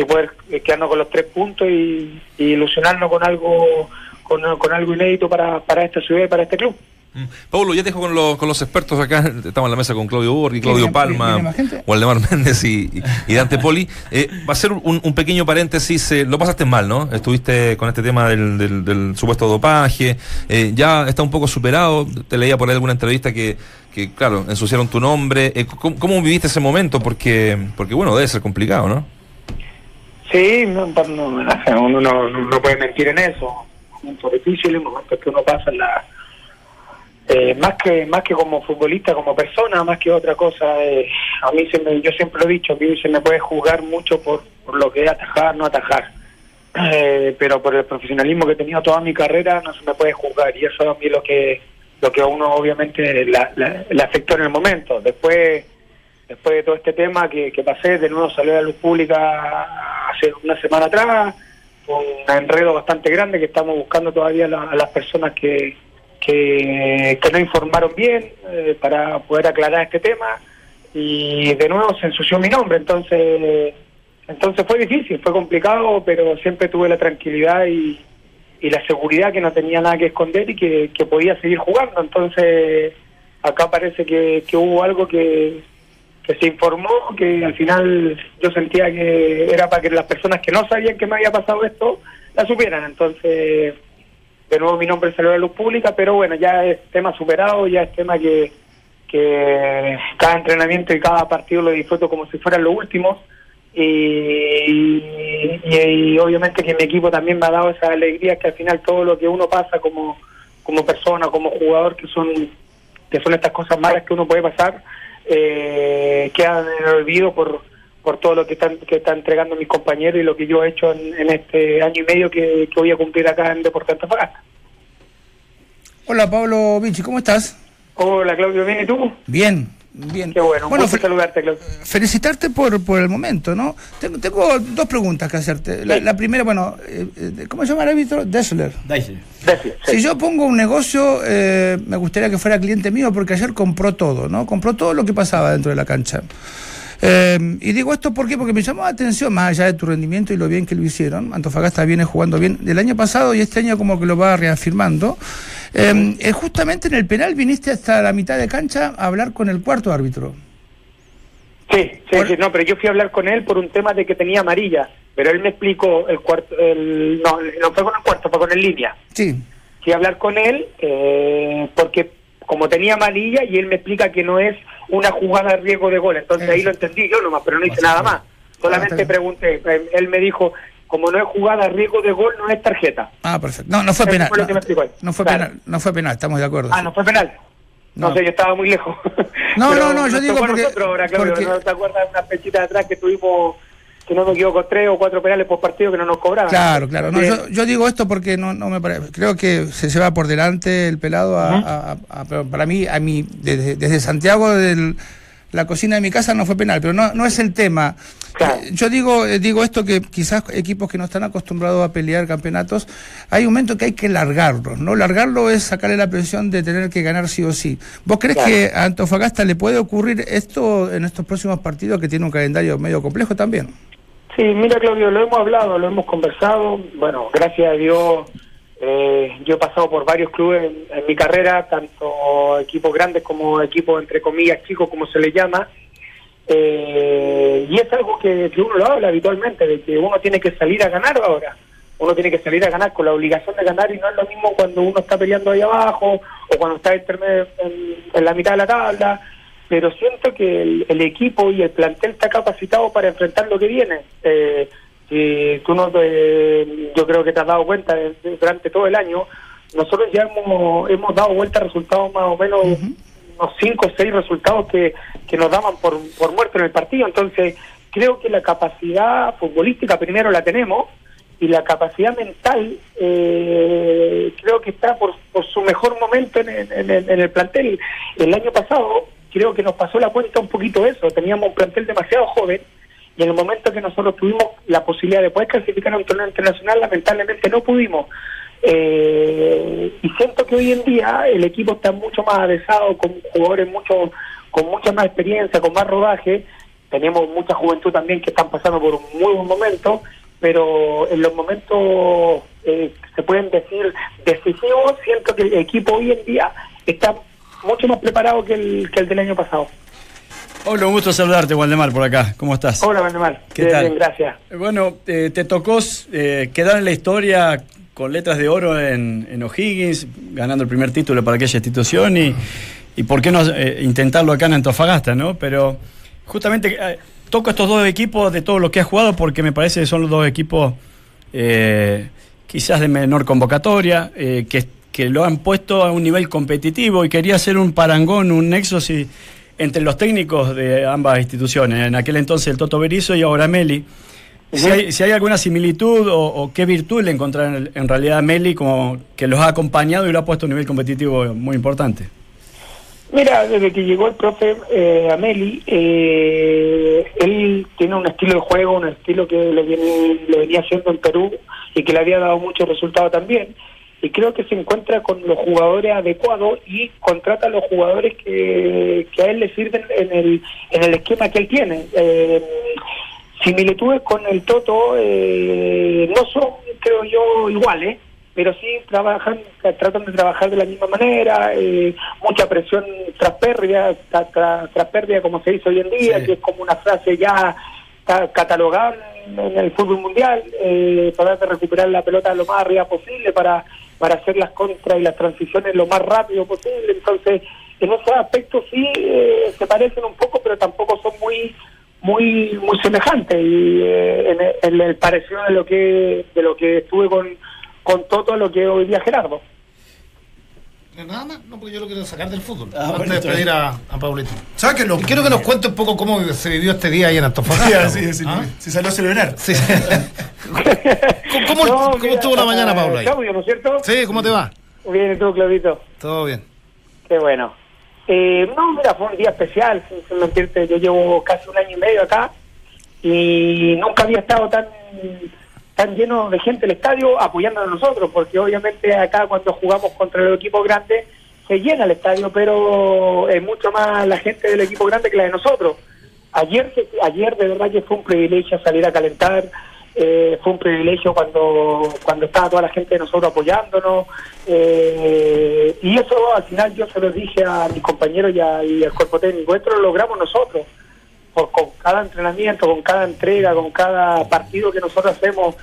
y poder eh, quedarnos con los tres puntos y, y ilusionarnos con algo con, con algo inédito para, para esta ciudad y para este club. Mm. Pablo, ya te dejo con los, con los expertos acá. Estamos en la mesa con Claudio Borghi, Claudio ¿Viene- Palma? Waldemar <laughs> Méndez y, y- y Dante Poli. Eh, va a ser un, un pequeño paréntesis. eh, lo pasaste mal, ¿no? Estuviste con este tema del, del- del supuesto dopaje. eh, ya está un poco superado. Te leía por ahí alguna entrevista que, que claro, ensuciaron tu nombre. Eh, ¿cómo, cómo viviste ese momento? Porque, porque, bueno, debe ser complicado, ¿no? Sí, no, no, no, uno no, no- no puede mentir en eso. Momentos difíciles, momentos que uno pasa en la... eh, más que más que como futbolista, como persona, más que otra cosa, eh, a mí se me, yo siempre lo he dicho, a mí se me puede juzgar mucho por, por lo que es atajar, no atajar. Eh, pero por el profesionalismo que he tenido toda mi carrera no se me puede juzgar y eso a mí lo que lo que a uno obviamente la- la- le afectó en el momento. Después después de todo este tema que, que pasé, de nuevo salió a la luz pública hace una semana atrás, fue un enredo bastante grande que estamos buscando todavía la- a las personas que, que, que no informaron bien eh, para poder aclarar este tema. Y de nuevo se ensució mi nombre, entonces entonces fue difícil, fue complicado, pero siempre tuve la tranquilidad y, y la seguridad que no tenía nada que esconder y que, que podía seguir jugando, entonces acá parece que, que hubo algo que se informó, que al final yo sentía que era para que las personas que no sabían que me había pasado esto, la supieran. Entonces, de nuevo mi nombre salió a la luz pública, pero bueno, ya es tema superado, ya es tema que, que cada entrenamiento y cada partido lo disfruto como si fueran los últimos. Y, y- y obviamente que mi equipo también me ha dado esa alegría que al final todo lo que uno pasa como, como persona, como jugador, que son que son estas cosas malas que uno puede pasar, eh, quedan en el olvido por, por todo lo que están, que están entregando mis compañeros y lo que yo he hecho en, en este año y medio que, que voy a cumplir acá en Deportes Antofagasta. Hola Pablo Vinci, ¿cómo estás? Hola Claudio, ¿bien y tú? Bien, bien. Qué bueno, un Bueno, gusto saludarte Claudio. felicitarte por, por el momento, ¿no? Tengo, tengo dos preguntas que hacerte. La, la primera, bueno, eh, eh, ¿cómo se llama el árbitro? Dessler. Sí. Si yo pongo un negocio, eh, me gustaría que fuera cliente mío porque ayer compró todo, ¿no? Compró todo lo que pasaba dentro de la cancha. Eh, y digo esto ¿por qué? porque me llamó la atención, más allá de tu rendimiento y lo bien que lo hicieron. Antofagasta viene jugando bien del año pasado y este año como que lo va reafirmando. Eh, eh, justamente en el penal viniste hasta la mitad de cancha a hablar con el cuarto árbitro. Sí, sí, Por- sí, no, pero yo fui a hablar con él por un tema de que tenía amarilla, pero él me explicó el cuarto, el, no, no fue con el cuarto, fue con el línea. Sí. fui a hablar con él eh, porque como tenía amarilla y él me explica que no es una jugada de riesgo de gol, entonces ahí lo entendí yo nomás, pero no hice nada más. Solamente bien. pregunté, eh, él me dijo, como no es jugada riesgo de gol, no es tarjeta. Ah, perfecto. No, no fue Eso penal. fue No, fue Claro. penal, no fue penal, estamos de acuerdo. Ah, sí. no fue penal. No, No. sé, yo estaba muy lejos. No, <laughs> Pero no, no, yo digo porque- ahora, Claudio, porque- ¿no te acuerdas de una fechita de atrás que tuvimos, que no me equivoco, tres o cuatro penales por partido que no nos cobraban? Claro, claro. No, yo, yo digo esto porque no, no me parece. Creo que se lleva por delante el pelado a, a- para mí, a mí desde, desde Santiago, del, la cocina de mi casa no fue penal, pero no, no es el tema. Claro. Eh, Yo digo, eh, digo esto que quizás equipos que no están acostumbrados a pelear campeonatos, hay un momento que hay que largarlos, ¿no? Largarlo es sacarle la presión de tener que ganar sí o sí. ¿Vos crees Claro. que a Antofagasta le puede ocurrir esto en estos próximos partidos que tiene un calendario medio complejo también? Sí, mira Claudio, lo hemos hablado, lo hemos conversado. Bueno, gracias a Dios Eh, yo he pasado por varios clubes en, en mi carrera, tanto equipos grandes como equipos entre comillas chicos, como se les llama. Eh, y es algo que, uno lo habla habitualmente, de que uno tiene que salir a ganar ahora. Uno tiene que salir a ganar con la obligación de ganar y no es lo mismo cuando uno está peleando ahí abajo o cuando está intermedio en, en la mitad de la tabla. Pero siento que el, el equipo y el plantel está capacitado para enfrentar lo que viene. Eh, si tú no te- yo creo que te has dado cuenta de- de- durante todo el año, nosotros ya hemos, hemos dado vuelta a resultados más o menos unos cinco o seis resultados que, que nos daban por, por muerto en el partido. Entonces, creo que la capacidad futbolística primero la tenemos y la capacidad mental eh, creo que está por, por su mejor momento en, en- en el plantel. El año pasado creo que nos pasó la cuenta un poquito eso, teníamos un plantel demasiado joven y en el momento que nosotros tuvimos la posibilidad de poder clasificar a un torneo internacional, lamentablemente no pudimos. Eh, y siento que hoy en día el equipo está mucho más adesado, con jugadores mucho con mucha más experiencia, con más rodaje. Tenemos mucha juventud también que están pasando por un muy buen momento, pero en los momentos eh, se pueden decir decisivos, siento que el equipo hoy en día está mucho más preparado que el, que el del año pasado. Hola, un gusto saludarte, Waldemar, por acá. ¿Cómo estás? Hola, Valdemar. ¿Qué Bien, tal? bien, gracias. Eh, Bueno, eh, te tocó eh, quedar en la historia con letras de oro en, en O'Higgins, ganando el primer título para aquella institución y, y por qué no eh, intentarlo acá en Antofagasta, ¿no? Pero justamente toco estos dos equipos de todo lo que has jugado porque me parece que son los dos equipos quizás de menor convocatoria, eh, que, que lo han puesto a un nivel competitivo y quería hacer un parangón, un nexo si- entre los técnicos de ambas instituciones, en aquel entonces el Toto Berizo y ahora Meli. Si hay, si hay alguna similitud o, o qué virtud le encontrar en, en realidad a Meli como que los ha acompañado y lo ha puesto a un nivel competitivo muy importante. Mira, desde que llegó el profe eh, Ameli, eh, él tiene un estilo de juego, un estilo que le, viene- le venía haciendo en Perú y que le había dado mucho resultado también. Y creo que se encuentra con los jugadores adecuados y contrata a los jugadores que, que a él le sirven en el, en el esquema que él tiene. Eh, similitudes con el Toto eh, no son, creo yo, iguales, pero sí trabajan, tratan de trabajar de la misma manera, eh, mucha presión tras pérdida, tra- tra- tras pérdida como se dice hoy en día, Sí. que es como una frase ya ca- catalogada en el fútbol mundial, eh, tratar de recuperar la pelota lo más arriba posible para, para hacer las contras y las transiciones lo más rápido posible, entonces en esos aspectos sí eh, se parecen un poco, pero tampoco son muy muy muy semejantes y eh, en, el, parecido de lo que de lo que estuve con con Toto lo que hoy día Gerardo. Nada más, no, porque yo lo quiero sacar del fútbol. Ah, antes bueno, de pedir a, a Paulito. Sáquenlo. Y quiero que nos cuente un poco cómo se vivió este día ahí en Antofagasta. <laughs> Sí, sí, sí, ¿Ah? Se salió a celebrar. Sí. ¿Cómo, cómo- No, cómo mira, estuvo la mañana, Paula? ¿no es cierto? Sí, ¿cómo te va? Bien, ¿y tú, Claudito? Todo bien. Qué bueno. Eh, no, mira, fue un día especial, sin, sin mentirte. Yo llevo casi un año y medio acá y nunca había estado tan tan lleno de gente el estadio apoyando a nosotros, porque obviamente acá cuando jugamos contra los equipos grandes se llena el estadio, pero es mucho más la gente del equipo grande que la de nosotros. Ayer, ayer de verdad que fue un privilegio salir a calentar, eh, fue un privilegio cuando cuando estaba toda la gente de nosotros apoyándonos, eh, y eso al final yo se lo dije a mis compañeros y, y al cuerpo técnico, esto lo logramos nosotros, por, con cada entrenamiento, con cada entrega, con cada partido que nosotros hacemos,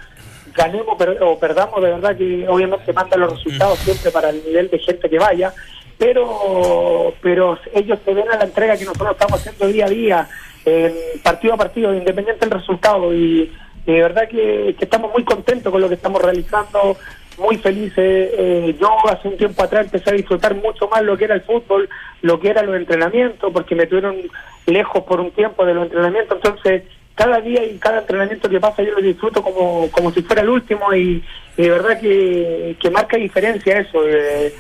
ganemos per- o perdamos, de verdad que obviamente mandan los resultados siempre para el nivel de gente que vaya, pero pero ellos se ven a la entrega que nosotros estamos haciendo día a día, eh, partido a partido, independiente del resultado, y, de verdad que estamos muy contentos con lo que estamos realizando, muy felices. Eh, yo hace un tiempo atrás empecé a disfrutar mucho más lo que era el fútbol, lo que eran los entrenamientos, porque me tuvieron lejos por un tiempo de los entrenamientos, entonces cada día y cada entrenamiento que pasa yo lo disfruto como, como si fuera el último y, y de verdad que, que marca diferencia eso. eh,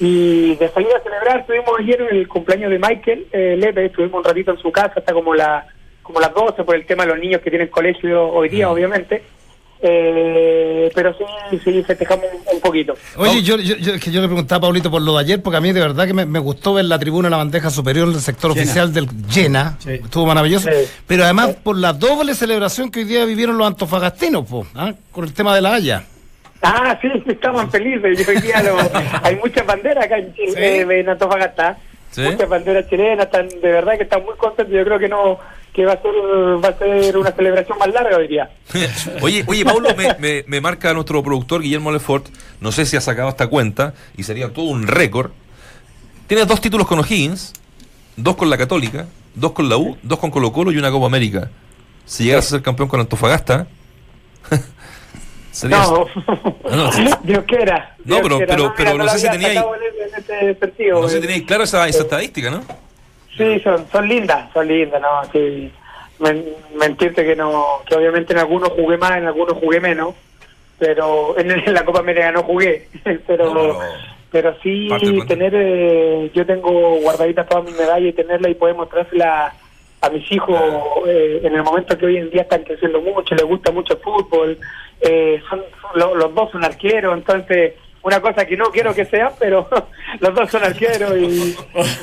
y de salir a celebrar, tuvimos ayer el cumpleaños de Michael eh, Lepe, estuvimos un ratito en su casa hasta como la como las 12 por el tema de los niños que tienen colegio hoy día, obviamente. Eh, pero sí, sí, festejamos un, un poquito. Oye, yo, yo, que yo le preguntaba a Paulito por lo de ayer, porque a mí de verdad que me, me gustó ver la tribuna en la bandeja superior del sector Llena. oficial del llena. Sí. Estuvo maravilloso. Sí. Pero además por la doble celebración que hoy día vivieron los antofagastinos, po, ¿ah? con el tema de la Haya. Ah, sí, estaban felices. Yo hoy día lo- <laughs> hay muchas banderas acá en Chile, eh, en Antofagasta. ¿Sí? Muchas banderas chilenas, están, de verdad que están muy contentos. Yo creo que no que va a ser va a ser una celebración más larga hoy día. <laughs> Oye, oye, Paulo, me, me- me marca nuestro productor Guillermo Lefort, no sé si ha sacado esta cuenta, y sería todo un récord. Tienes dos títulos con O'Higgins, dos con la Católica, dos con la U, dos con Colo Colo y una Copa América. Si llegaras a ser campeón con Antofagasta. <laughs> No, No. <laughs> Dios quiera. No, Dios pero- quiera. pero- pero mira, no sé si había tenía ahí- sacado En, en ese sentido. No sé si eh. tenéis claro esa, esa estadística, ¿no? Sí, son, son lindas, son lindas, ¿no? Sí. Men- mentirte que no, que obviamente en algunos jugué más, en algunos jugué menos, pero en, en la Copa América no jugué, <laughs> pero, No, pero sí tener, eh, yo tengo guardaditas todas mis medallas y tenerla y poder mostrárselas a mis hijos eh, en el momento que hoy en día están creciendo mucho, les gusta mucho el fútbol, eh, son, son- lo- los dos son arqueros, entonces una cosa que no quiero que sean, pero <laughs> los dos son arqueros y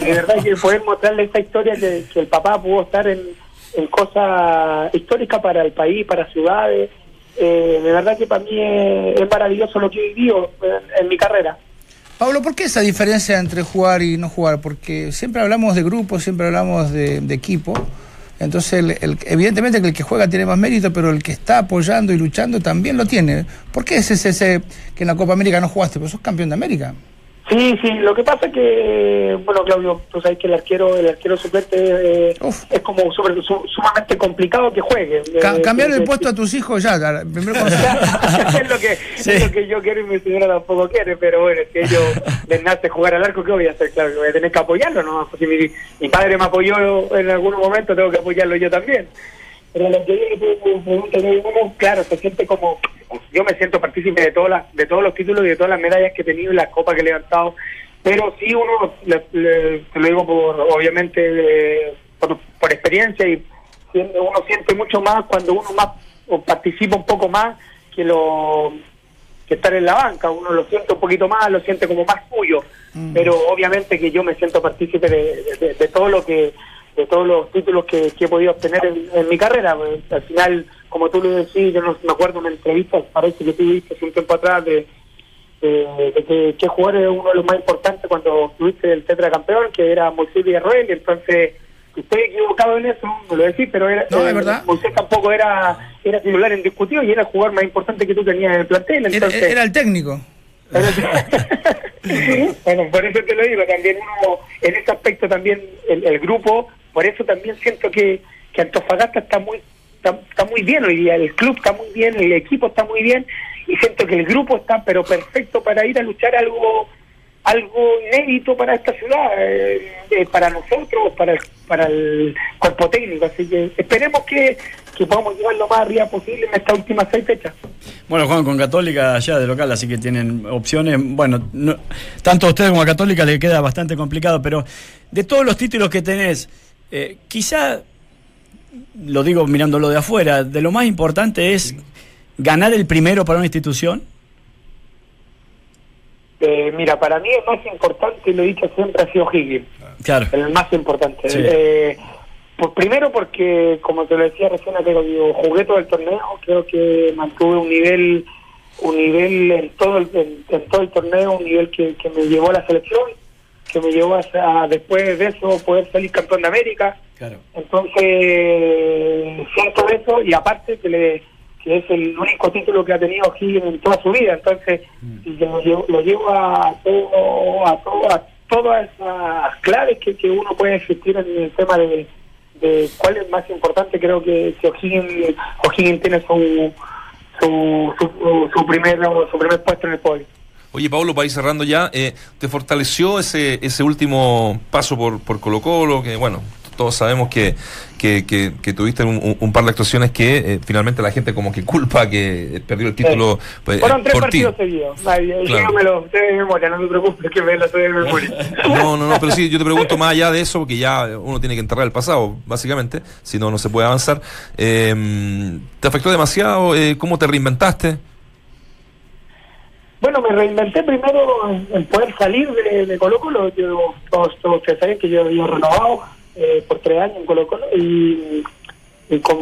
de verdad que poder mostrarle esta historia que, el papá pudo estar en, cosas históricas para el país, para ciudades, eh, de verdad que para mí es, maravilloso lo que he vivido en mi carrera. Pablo, ¿por qué esa diferencia entre jugar y no jugar? Porque siempre hablamos de grupo, siempre hablamos de, de equipo. Entonces, el- evidentemente que el que juega tiene más mérito, pero el que está apoyando y luchando también lo tiene. ¿Por qué es ese, ese que en la Copa América no jugaste? Pues sos campeón de América. Sí, sí, lo que pasa es que, bueno, Claudio, tú sabes que el arquero, el arquero suplente eh, es como súper- su- sumamente complicado que juegue. Ca- Eh, cambiar el puesto a tus hijos ya. Primero <laughs> con- es lo que es lo que yo quiero y mi señora tampoco quiere, pero bueno, si ellos les nace jugar al arco, ¿qué voy a hacer? Claro, que voy a tener que apoyarlo, ¿no? Porque mi, mi padre me apoyó en algún momento, tengo que apoyarlo yo también. Pero lo que yo le pre- pregunto uno, claro, se siente como, yo me siento partícipe de todas las, de todos los títulos y de todas las medallas que he tenido y las copas que he levantado, pero sí uno, le- le- te lo digo por, obviamente, eh, por, por experiencia y uno siente mucho más cuando uno más o participa un poco más que lo que estar en la banca, uno lo siente un poquito más, lo siente como más suyo, pero obviamente que yo me siento partícipe de, de- de todo lo que de todos los títulos que, que he podido obtener en, en mi carrera. Pues, al final, como tú lo decís, yo no me acuerdo una entrevista, parece que tú viste hace un tiempo atrás de, de, de que, que jugador es uno de los más importantes cuando tuviste el tetracampeón, que era Moisés Villarroel, entonces estoy equivocado en eso, no lo decís, pero era, No, es eh, verdad. Moisés tampoco era era titular indiscutido y era el jugador más importante que tú tenías en el plantel. Era, Entonces, era el técnico. <laughs> bueno, por eso te lo digo, también uno, en ese aspecto también el, el grupo, por eso también siento que, que Antofagasta está muy está, está muy bien hoy día, el club está muy bien, el equipo está muy bien y siento que el grupo está pero perfecto para ir a luchar algo algo inédito para esta ciudad, eh, eh, para nosotros, para el, para el cuerpo técnico, así que esperemos que, que podamos llevar lo más arriba posible en estas últimas seis fechas. Bueno, juegan con Católica allá de local, así que tienen opciones. Bueno, no- tanto a ustedes como a Católica le queda bastante complicado, pero de todos los títulos que tenés, eh, quizá, lo digo mirándolo de afuera, de lo más importante es ganar el primero para una institución. Eh, mira, para mí el más importante, lo he dicho siempre, ha sido Higgins. Claro. el más importante. Sí. Eh, pues primero porque, como te lo decía recién, te lo digo, jugué todo el torneo, creo que mantuve un nivel un nivel en todo el, en, en todo el torneo, un nivel que, que me llevó a la selección, que me llevó a, a después de eso poder salir campeón de América. Claro. Entonces, siento eso y aparte que, le, que es el único título que ha tenido Higgins en toda su vida. Entonces, yo lo llevo, lo llevo a, todo, a, todo, a todas esas claves que, que uno puede existir en el tema de, de cuál es más importante. Creo que, que O'Higgins, O'Higgins tiene su, su, su, su, primer, su primer puesto en el podio. Oye, Pablo, para ir cerrando ya, eh, ¿te fortaleció ese, ese último paso por, por Colo Colo? Que bueno, todos sabemos que, que, que, que tuviste un, par de actuaciones que eh, finalmente la gente como que culpa que perdió el título pues, Fueron eh, tres por partidos seguidos. Claro. Me sé de memoria, no te preocupes que me lo sé de memoria. No, no, no, pero sí, yo te pregunto más allá de eso, porque ya uno tiene que enterrar el pasado, básicamente, si no, no se puede avanzar. Eh, ¿Te afectó demasiado? Eh, ¿Cómo te reinventaste? Bueno, me reinventé primero en, en poder salir de, de Colo Colo. Yo, todos, todos ustedes saben que yo había renovado eh, por tres años en Colo Colo y, con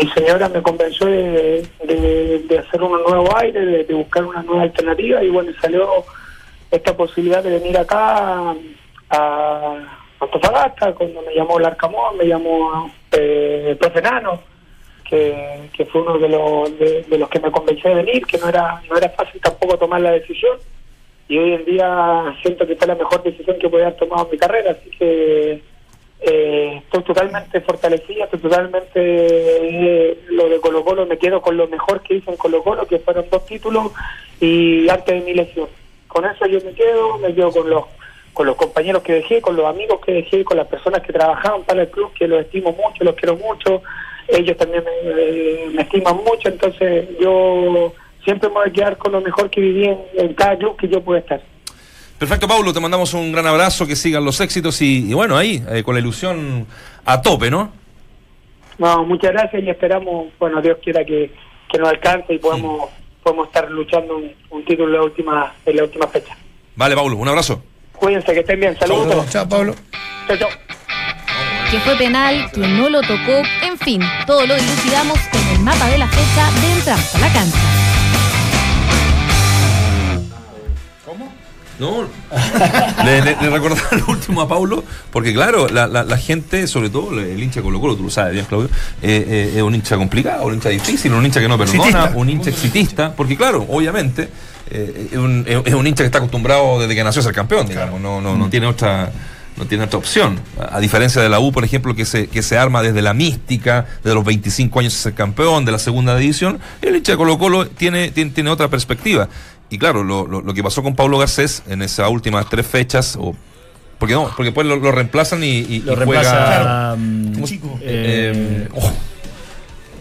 mi señora me convenció de, de- hacer un nuevo aire, de, buscar una nueva alternativa y bueno, salió esta posibilidad de venir acá a Antofagasta, cuando me llamó Larcamón, me llamó eh, el profe Nano, que, que fue uno de los, de, de los que me convenció de venir, que no era, no era fácil tampoco tomar la decisión. Y hoy en día siento que fue la mejor decisión que podía haber tomado en mi carrera, así que eh, estoy totalmente fortalecida, estoy totalmente eh, lo de Colo Colo, me quedo con lo mejor que hice en Colo Colo, que fueron dos títulos y antes de mi lesión. Con eso yo me quedo, me quedo con los con los compañeros que dejé, con los amigos que dejé, con las personas que trabajaban para el club, que los estimo mucho, los quiero mucho, ellos también me, eh, me estiman mucho, entonces yo siempre me voy a quedar con lo mejor que viví en, en cada club que yo pueda estar. Perfecto, Paulo, te mandamos un gran abrazo, que sigan los éxitos y, y bueno, ahí, eh, con la ilusión a tope, ¿no? No, muchas gracias y esperamos, bueno, Dios quiera que, que nos alcance y podamos, podamos estar luchando un, un título en la última, en la última fecha. Vale, Paulo, un abrazo. Cuídense, que estén bien. Saludos. a todos. Chao, Pablo. Chao, chao. que fue penal, que no lo tocó, en fin, todo lo dilucidamos en el mapa de la fecha de Entramos a la cancha. No, <laughs> le, le, le recordaba lo último a Paulo, porque claro, la, la, la gente, sobre todo el hincha de Colo Colo, tú lo sabes bien, Claudio, eh, eh, es un hincha complicado, un hincha difícil, un hincha que no perdona, un hincha exitista, porque claro, obviamente, eh, es, un, es un hincha que está acostumbrado desde que nació a ser campeón, digamos, no, no, no tiene otra no tiene otra opción. A a diferencia de la U, por ejemplo, que se, que se arma desde la mística, de los 25 años de ser campeón, de la segunda división, el hincha de Colo Colo tiene, tiene, tiene otra perspectiva. Y claro, lo, lo, lo que pasó con Pablo Garcés en esas últimas tres fechas, o porque no, porque después lo, lo reemplazan y, y- Lo y reemplaza. juega. mm, ¿Cómo- chico. eh, oh,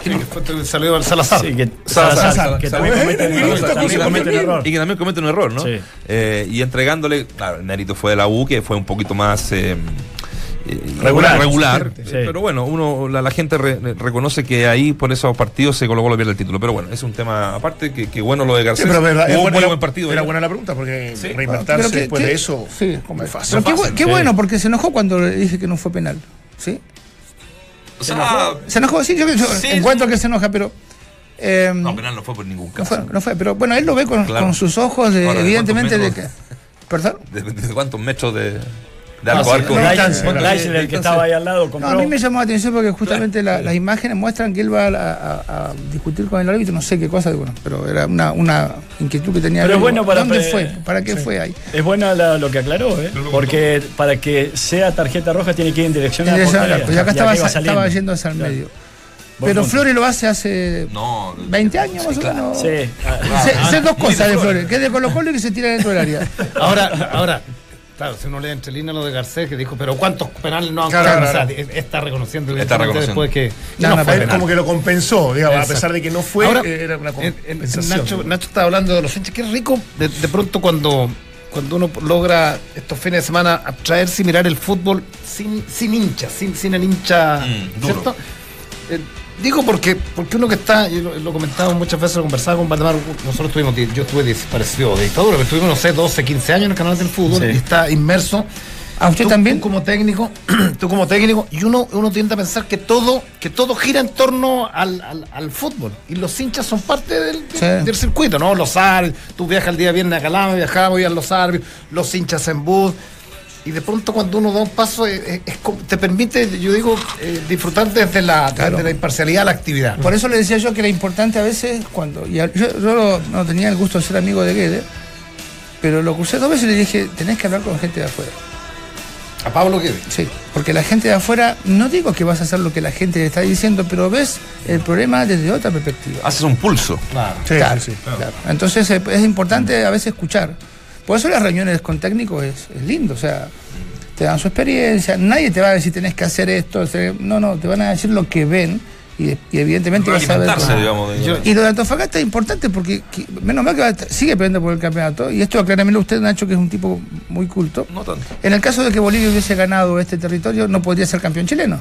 Sí, que fue- salió al Salazar. sí, que, Salazar, Salazar, que también Salazar. comete un Y error. Y que también comete un error, ¿no? Sí. Eh, y entregándole, claro, el mérito fue de la U, que fue un poquito más eh, eh, Regular. regular. Sí. eh, Pero bueno, uno la, la gente re- reconoce que ahí por esos partidos se Colo Colo pierde el título. Pero bueno, es un tema aparte, que, que bueno lo de Sí, Garcés. pero verdad, Hubo es un buena, buen partido. Era ¿eh? buena la pregunta porque Sí. reinventarse que- después que- de eso. Sí, como muy fácil. Pero qué, fácil. bu- qué Sí. bueno, porque se enojó cuando le dije que no fue penal. ¿Sí? O sea, Se enojó, sí, yo, yo Sí. encuentro que se enoja, pero. eh, no, penal no fue por ningún no caso. fue, no fue, pero bueno, él lo ve con, Claro. con sus ojos, de- Ahora, ¿de evidentemente, de que. cuántos ¿Perdón? ¿De, de cuántos metros de, de Ah, arco a sí, arco? Leisner, distancia, Leisner, claro. el que estaba ahí al lado, No, a mí me llamó la atención porque justamente la- las imágenes muestran que él va a, a- a discutir con el árbitro, no sé qué cosa, bueno, pero era una, una inquietud que tenía. Pero es bueno para- ¿Dónde fue? ¿Para qué fue ahí? Es buena la- lo que aclaró, ¿eh? porque para que sea tarjeta roja tiene que ir en dirección a la Pues portería. acá Y estaba, estaba saliendo. yendo hacia el Claro. medio. Pero. Flores lo hace hace No. 20 años Sí, más o claro. menos. Sí. ah, Sé, sé dos de cosas de Flores. Flores, que es de Colo Colo y que se tira dentro del área. Ahora, ahora, claro, si uno lee entre líneas lo de Garcés que dijo, pero ¿cuántos penales no han Claro, claro. O sea, está reconociendo Está reconociendo. después que No, no, fue como que lo compensó, digamos, a Exacto. pesar de que no fue, Ahora, era una en- en- compensación. Nacho, Nacho estaba hablando de los hinchas. Qué rico de, de pronto cuando, cuando uno logra estos fines de semana abstraerse y mirar el fútbol sin, sin hinchas, sin, sin el hincha. Mm, duro. ¿Cierto? Eh, digo porque, porque uno que está, y lo, lo comentaba muchas veces, lo conversaba con Valdemar, nosotros tuvimos, yo estuve desaparecido de dictadura, pero estuvimos, no sé, 12, 15 años en el canal del fútbol Sí. y está inmerso. ¿A usted Tú- también? Tú como técnico, <clears throat> tú como técnico, y uno, uno tiende a pensar que todo, que todo gira en torno al, al, al fútbol. Y los hinchas son parte del, Sí. del circuito, ¿no? Los árbitros, tú viajas el día viernes a Calama, viajamos, a los árbitros, los hinchas en bus. Y de pronto cuando uno da un paso, eh, eh, es como- te permite, yo digo, eh, disfrutar desde la, Claro. desde la imparcialidad de la actividad. Por eso le decía yo que era importante a veces cuando. y a- yo, yo no- no tenía el gusto de ser amigo de Guede, pero lo crucé dos veces y le dije: tenés que hablar con gente de afuera. A Pablo que Sí, porque la gente de afuera, no digo que vas a hacer lo que la gente está diciendo, pero ves el problema desde otra perspectiva. Haces un pulso. Claro. Sí, claro, sí, sí. claro. Entonces eh, es importante a veces escuchar. Por eso las reuniones con técnicos es, es lindo, o sea, te dan su experiencia, nadie te va a decir tenés que hacer esto, hacer- no, no, te van a decir lo que ven y, y evidentemente vas a ver. Alimentarse, digamos. Yo- Y lo de Antofagasta es importante porque que- menos mal que va a estar- sigue peleando por el campeonato y esto acláramelo usted, Nacho, que es un tipo muy culto. No tanto. En el caso de que Bolivia hubiese ganado este territorio, no podría ser campeón chileno.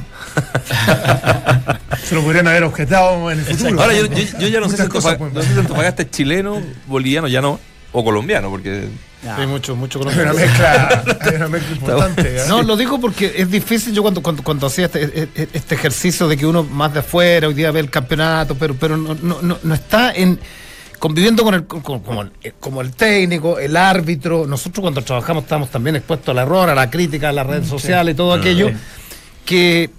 Se lo podrían haber objetado en el futuro. Ahora, yo, yo- yo ya no sé si no sé si Antofagasta es chileno, boliviano, ya no. O colombiano, porque Hay mucho, mucho Hay una mezcla, <laughs> hay una mezcla importante. ¿eh? No, lo digo porque es difícil. Yo cuando, cuando, cuando hacía este, este ejercicio de que uno más de afuera, hoy día ve el campeonato, pero, pero no, no, no, no está en conviviendo con el, con- como, el, como el técnico, el árbitro. Nosotros cuando trabajamos estamos también expuestos al error, a la crítica, a las redes sociales y todo aquello. Que,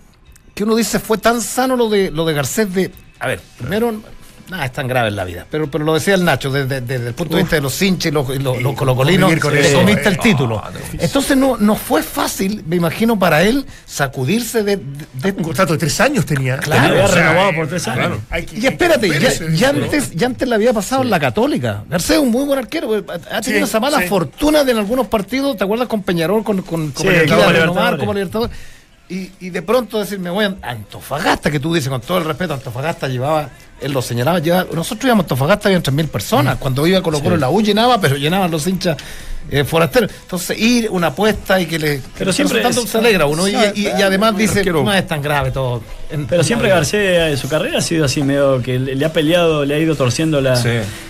que uno dice fue tan sano lo de lo de Garcés de. A ver, primero. Nada es tan grave en la vida, pero, pero lo decía el Nacho, desde, desde el punto de vista de los hinchas y los, y los- los colocolinos, con le comiste eh. el título. Ah, no. Entonces no, no fue fácil, me imagino, para él sacudirse de, de- Un contrato de tres años tenía. Claro, había o sea, renovado por tres años. claro. Hay que- Y espérate, ya, antes, ya antes le había pasado en la Católica. Garcés es un muy buen arquero. Ha tenido Sí, esa mala sí. fortuna de en algunos partidos, ¿te acuerdas con Peñarol, con, con, con Copa Libertadores. Y, y de pronto decir, me voy a Antofagasta, que tú dices con todo el respeto, Antofagasta llevaba, él lo señalaba, llevaba, nosotros íbamos a Antofagasta, habían 3.000 personas. Cuando iba a Colo Colo, la U llenaba, pero llenaban los hinchas eh, forasteros. Entonces, ir, una apuesta y que le. Pero siempre tanto es- se alegra uno. Y, y- y además dice, no es tan grave todo. En- Pero siempre Garcés en su carrera ha sido así, medio que le le ha peleado, le ha ido torciendo la, Sí.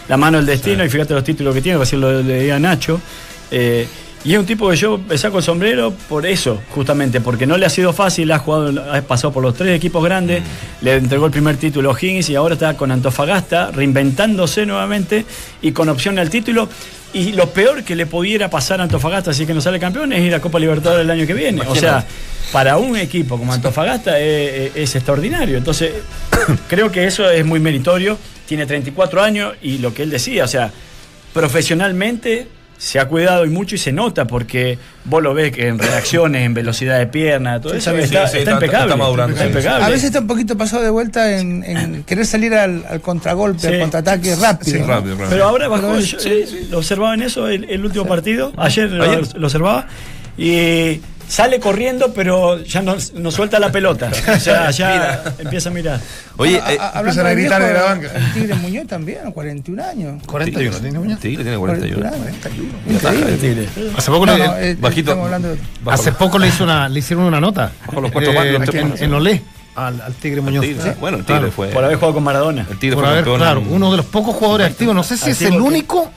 la mano del destino y fíjate los títulos que tiene, así lo leía Nacho. Eh, y es un tipo que yo me saco el sombrero por eso, justamente, porque no le ha sido fácil, ha jugado, ha pasado por los tres equipos grandes, le entregó el primer título a Higgins y ahora está con Antofagasta, reinventándose nuevamente y con opción al título. Y lo peor que le pudiera pasar a Antofagasta, así que no sale campeón, es ir a Copa Libertadores el año que viene. O sea, para un equipo como Antofagasta es extraordinario. Entonces, <coughs> creo que eso es muy meritorio. Tiene 34 años y lo que él decía, o sea, profesionalmente se ha cuidado y mucho y se nota porque vos lo ves que en reacciones, en velocidad de pierna, todo eso sí, está, sí, está está- impecable. está impecable. A veces está un poquito pasado de vuelta en, en querer salir al, al contragolpe, Sí. al contraataque rápido. Sí, ¿no? rápido, rápido. Pero ahora bajó, Pero yo, eh, lo observaba en eso el, el último partido, ayer, lo- Ayer. Lo, observaba, y sale corriendo, pero ya no, no suelta la pelota. <laughs> O sea, ya empieza a mirar. Oye, A- eh, a- hablando empiezan a gritar de la banca. El Tigre Muñoz también, 41 años. 41, ¿tiene Muñoz? Tigre tiene 41. 41. Tigre. Hace poco, No, le, no, eh, bajito. De- hace poco le, hizo una, le hicieron una nota. Bajo los cuatro eh, palos, en, en Olé al, al Tigre Muñoz. Tigre, Sí. Bueno, el Tigre Claro. fue. Por haber jugado con Maradona. El Tigre Por fue haber, campeón. claro, uno de los pocos jugadores activos. No sé si es el Activo que- único.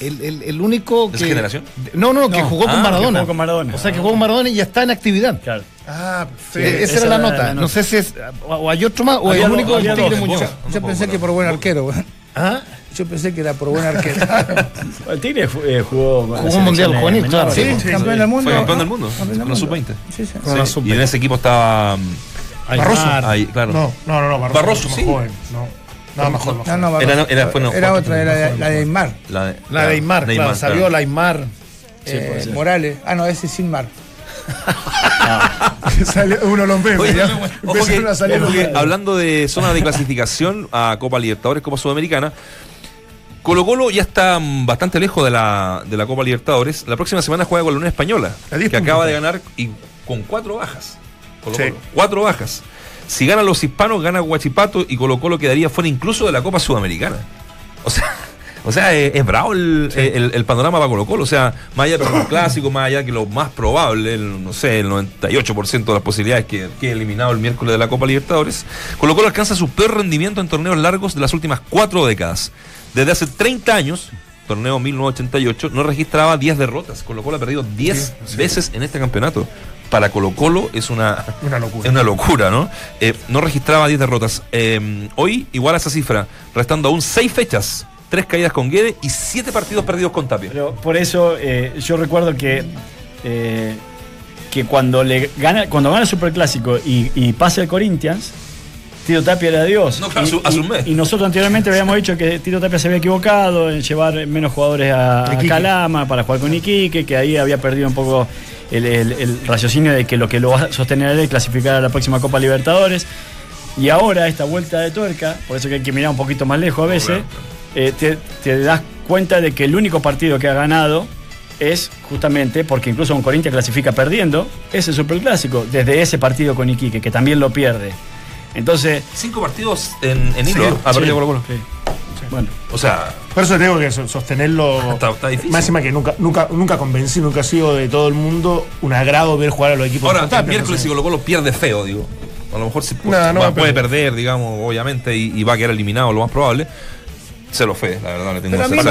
El, el, el único ¿De que. su generación? No, no, que No. jugó Ah, con que Maradona. jugó con Maradona. O sea, que jugó con Maradona y ya está en actividad. Claro. Ah, sí. Esa, esa era la era nota. la No nota. sé si es. O, o hay otro más, o es el único del Tigre dos. Muñoz. Yo pensé que por buen arquero. ¿Ah? Yo pensé que era por buen arquero. <laughs> El Tigre eh, jugó. la Jugó un mundial juvenil, claro. Sí, Sí, campeón del mundo. Fue campeón ¿no? del mundo, Campeón del con la mundo. sub-20. Sí, sí. Con la Sí, sub-20. Y en ese equipo estaba. Aymar. Ahí, claro. No, no, no, no. Barroso, Barroso, sí. No, no, más No. Era- era- fue- no, Era fue- otra, era la de Aymar. La de, La de Aymar, claro. Salió la Aymar. eh, Morales. Ah, no, ese es sin mar. <laughs> <laughs> Salió uno que memes. hablando de zona de clasificación a Copa Libertadores, Copa Sudamericana, Colo Colo ya está bastante lejos de la, de la Copa Libertadores. La próxima semana juega con la Unión Española, A 10 que acaba de ganar y con cuatro bajas. Colo Sí. Cuatro bajas. Si ganan los hispanos, gana Guachipato y Colo Colo quedaría fuera incluso de la Copa Sudamericana. O sea, o sea es, es bravo el, el- el panorama para Colo Colo. O sea, más allá de un clásico, más allá que lo más probable, el, no sé, el 98% de las posibilidades que quede eliminado el miércoles de la Copa Libertadores, Colo Colo alcanza su peor rendimiento en torneos largos de las últimas cuatro décadas. Desde hace 30 años, torneo 1988, no registraba 10 derrotas. Colo Colo ha perdido 10 veces en este campeonato. Para Colo Colo es una, Una locura. es una locura, ¿no? Eh, no registraba 10 derrotas. Eh, hoy, igual a esa cifra, restando aún 6 fechas, 3 caídas con Guede y 7 partidos perdidos con Tapia. Pero por eso eh, yo recuerdo que eh, que cuando le gana cuando gana el Superclásico y, y pasa el Corinthians Tito Tapia era Dios. No, claro, y, y- y nosotros anteriormente habíamos dicho que Tito Tapia se había equivocado en llevar menos jugadores a, a. Calama para jugar con Iquique, que ahí había perdido un poco el, el- el raciocinio de que lo que lo va a sostener es clasificar a la próxima Copa Libertadores. Y ahora esta vuelta de tuerca, por eso que hay que mirar un poquito más lejos a veces, eh, te, te das cuenta de que el único partido que ha ganado es justamente, porque incluso un Corinthians clasifica perdiendo, es el Superclásico, desde ese partido con Iquique, que también lo pierde. Entonces, 5 partidos en, en hilo, Sí, ¿eh? ha sí. Bueno, O sea, Por eso tengo que so- sostenerlo. Está- está difícil. Máxima que nunca, nunca, nunca convencí, nunca ha sido de todo el mundo un agrado ver jugar a los equipos ahora, el miércoles si Colo Colo pierde feo, digo. A lo mejor sí, No, no va- va a puede perder. perder, digamos, obviamente, y, y va a quedar eliminado, lo más probable. Cero fe, la verdad, le tengo Pero cero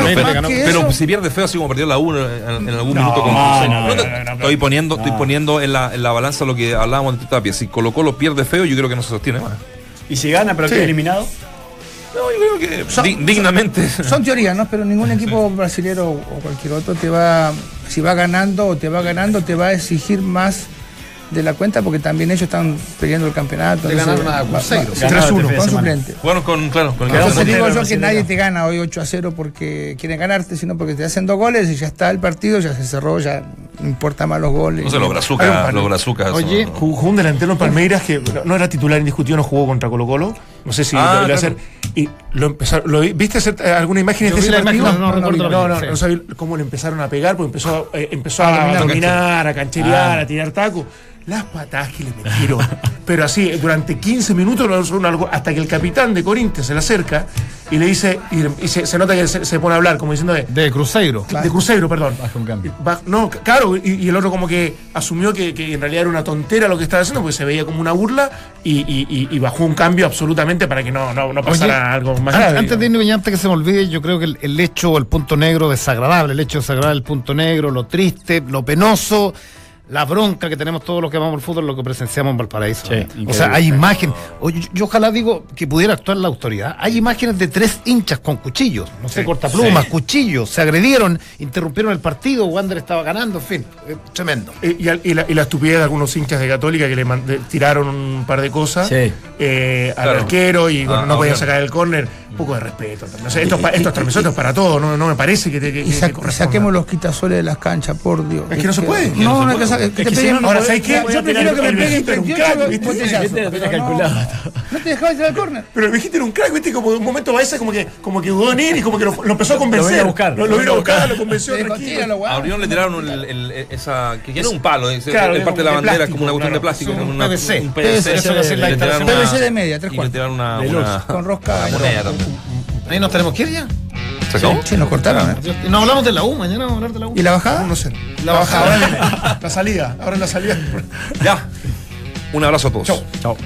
no, fe. Pero eso- si pierde fe así como perdió la 1 en, en algún No, minuto con no, Cruzeiro. no, No, no, no, no, no, estoy poniendo, estoy poniendo en la, en la balanza lo que hablábamos de Tapia. Si Colo Colo pierde feo, yo creo que no se sostiene más. Y si gana, pero Sí. queda eliminado. No, yo creo que Son- di- dignamente. <laughs> Son teorías, ¿no? Pero ningún equipo brasilero o cualquier otro te va, si va ganando o te va ganando, te va a exigir más de la cuenta porque también ellos están peleando el campeonato. Le ganaron a va- Cruzeiro. va- Ganaron este 3-1 fin de con semana. suplente. Bueno, con, claro, con el Entonces puntero digo yo que brasileño. nadie te gana hoy 8 a 0 porque quieren ganarte, sino porque te hacen dos goles y ya está el partido, ya se cerró, ya no importa más los goles. No sé, los Hay brazucas, un- los brazucas. Oye, Jugó jugó un delantero en Palmeiras que no, no era titular indiscutido, no jugó contra Colo Colo. No sé si Ah, lo iba a claro. hacer. Y lo empezaron, ¿lo vi- ¿Viste hacer, eh, alguna imagen Yo de ese partido? no, no no, no, no sí. sabía cómo le empezaron a pegar, porque empezó, eh, empezó a, dominar, a cancherear, a tirar tacos. Las patadas que le metieron. <laughs> Pero así, durante 15 minutos, no son algo- hasta que el capitán de Corinthians se le acerca y le dice, y, se, se nota que se, se pone a hablar, como diciendo de, De Cruzeiro. de Cruzeiro, perdón. Baja un cambio. Va- no, claro, y, y el otro como que asumió que, que en realidad era una tontera lo que estaba haciendo, porque se veía como una burla y, y- y- y bajó un cambio absolutamente para que no, no, no pasara Oye, algo más an- grave. Antes de irme, antes que se me olvide, yo creo que el, el hecho, el punto negro desagradable, el hecho desagradable, el punto negro, lo triste, lo penoso, la bronca que tenemos todos los que amamos el fútbol, lo que presenciamos en Valparaíso. Sí, o sea, hay imágenes. Yo, yo ojalá digo que pudiera actuar la autoridad. Hay imágenes de tres hinchas con cuchillos, no sé, cortaplumas, cuchillos, se agredieron, interrumpieron el partido, Wander estaba ganando, en fin, eh, tremendo. Eh, Y, la, y la estupidez de algunos hinchas de Católica que le de- tiraron un par de cosas Sí. eh, al Claro. arquero y bueno, Ah, no podía obvio. sacar el córner. Un poco de respeto. también. O sea, esto, es pa- esto es transmisión, esto es para todo. No, no me parece que, te, que, Y, sa- saquemos los quitasoles de las canchas, por Dios. Es que no se puede. No, no, es que, sa- Es que no, ahora, ¿sabes qué? Yo prefiero que me peguen viejito era un 28 crack, ¿viste? botellazo, Viste, lo pero tenés no- calculado. No te dejaba tirar el córner. Pero el viejito era un crack, viste, como de un momento va ese como que, como que dudó en ir y como que lo, lo empezó a convencer. vino a buscar. Lo, lo vino a buscar, lo convenció. A. Orión le tiraron el- el- esa. que era un palo, ese- Claro, el parte de la de bandera, como una cuestión de plástico, un PVC. un PVC. De media, tres y le cuartos. tiraron una. Con rosca. moneda también. Ahí nos tenemos que ir ya. ¿Se acabó? Sí, nos cortaron, ¿eh? No hablamos de la U, mañana vamos a hablar de la U. ¿Y la bajada? No sé. La bajada, ahora la, la salida. Ahora en la salida. Ya. Un abrazo a todos. Chau. Chao.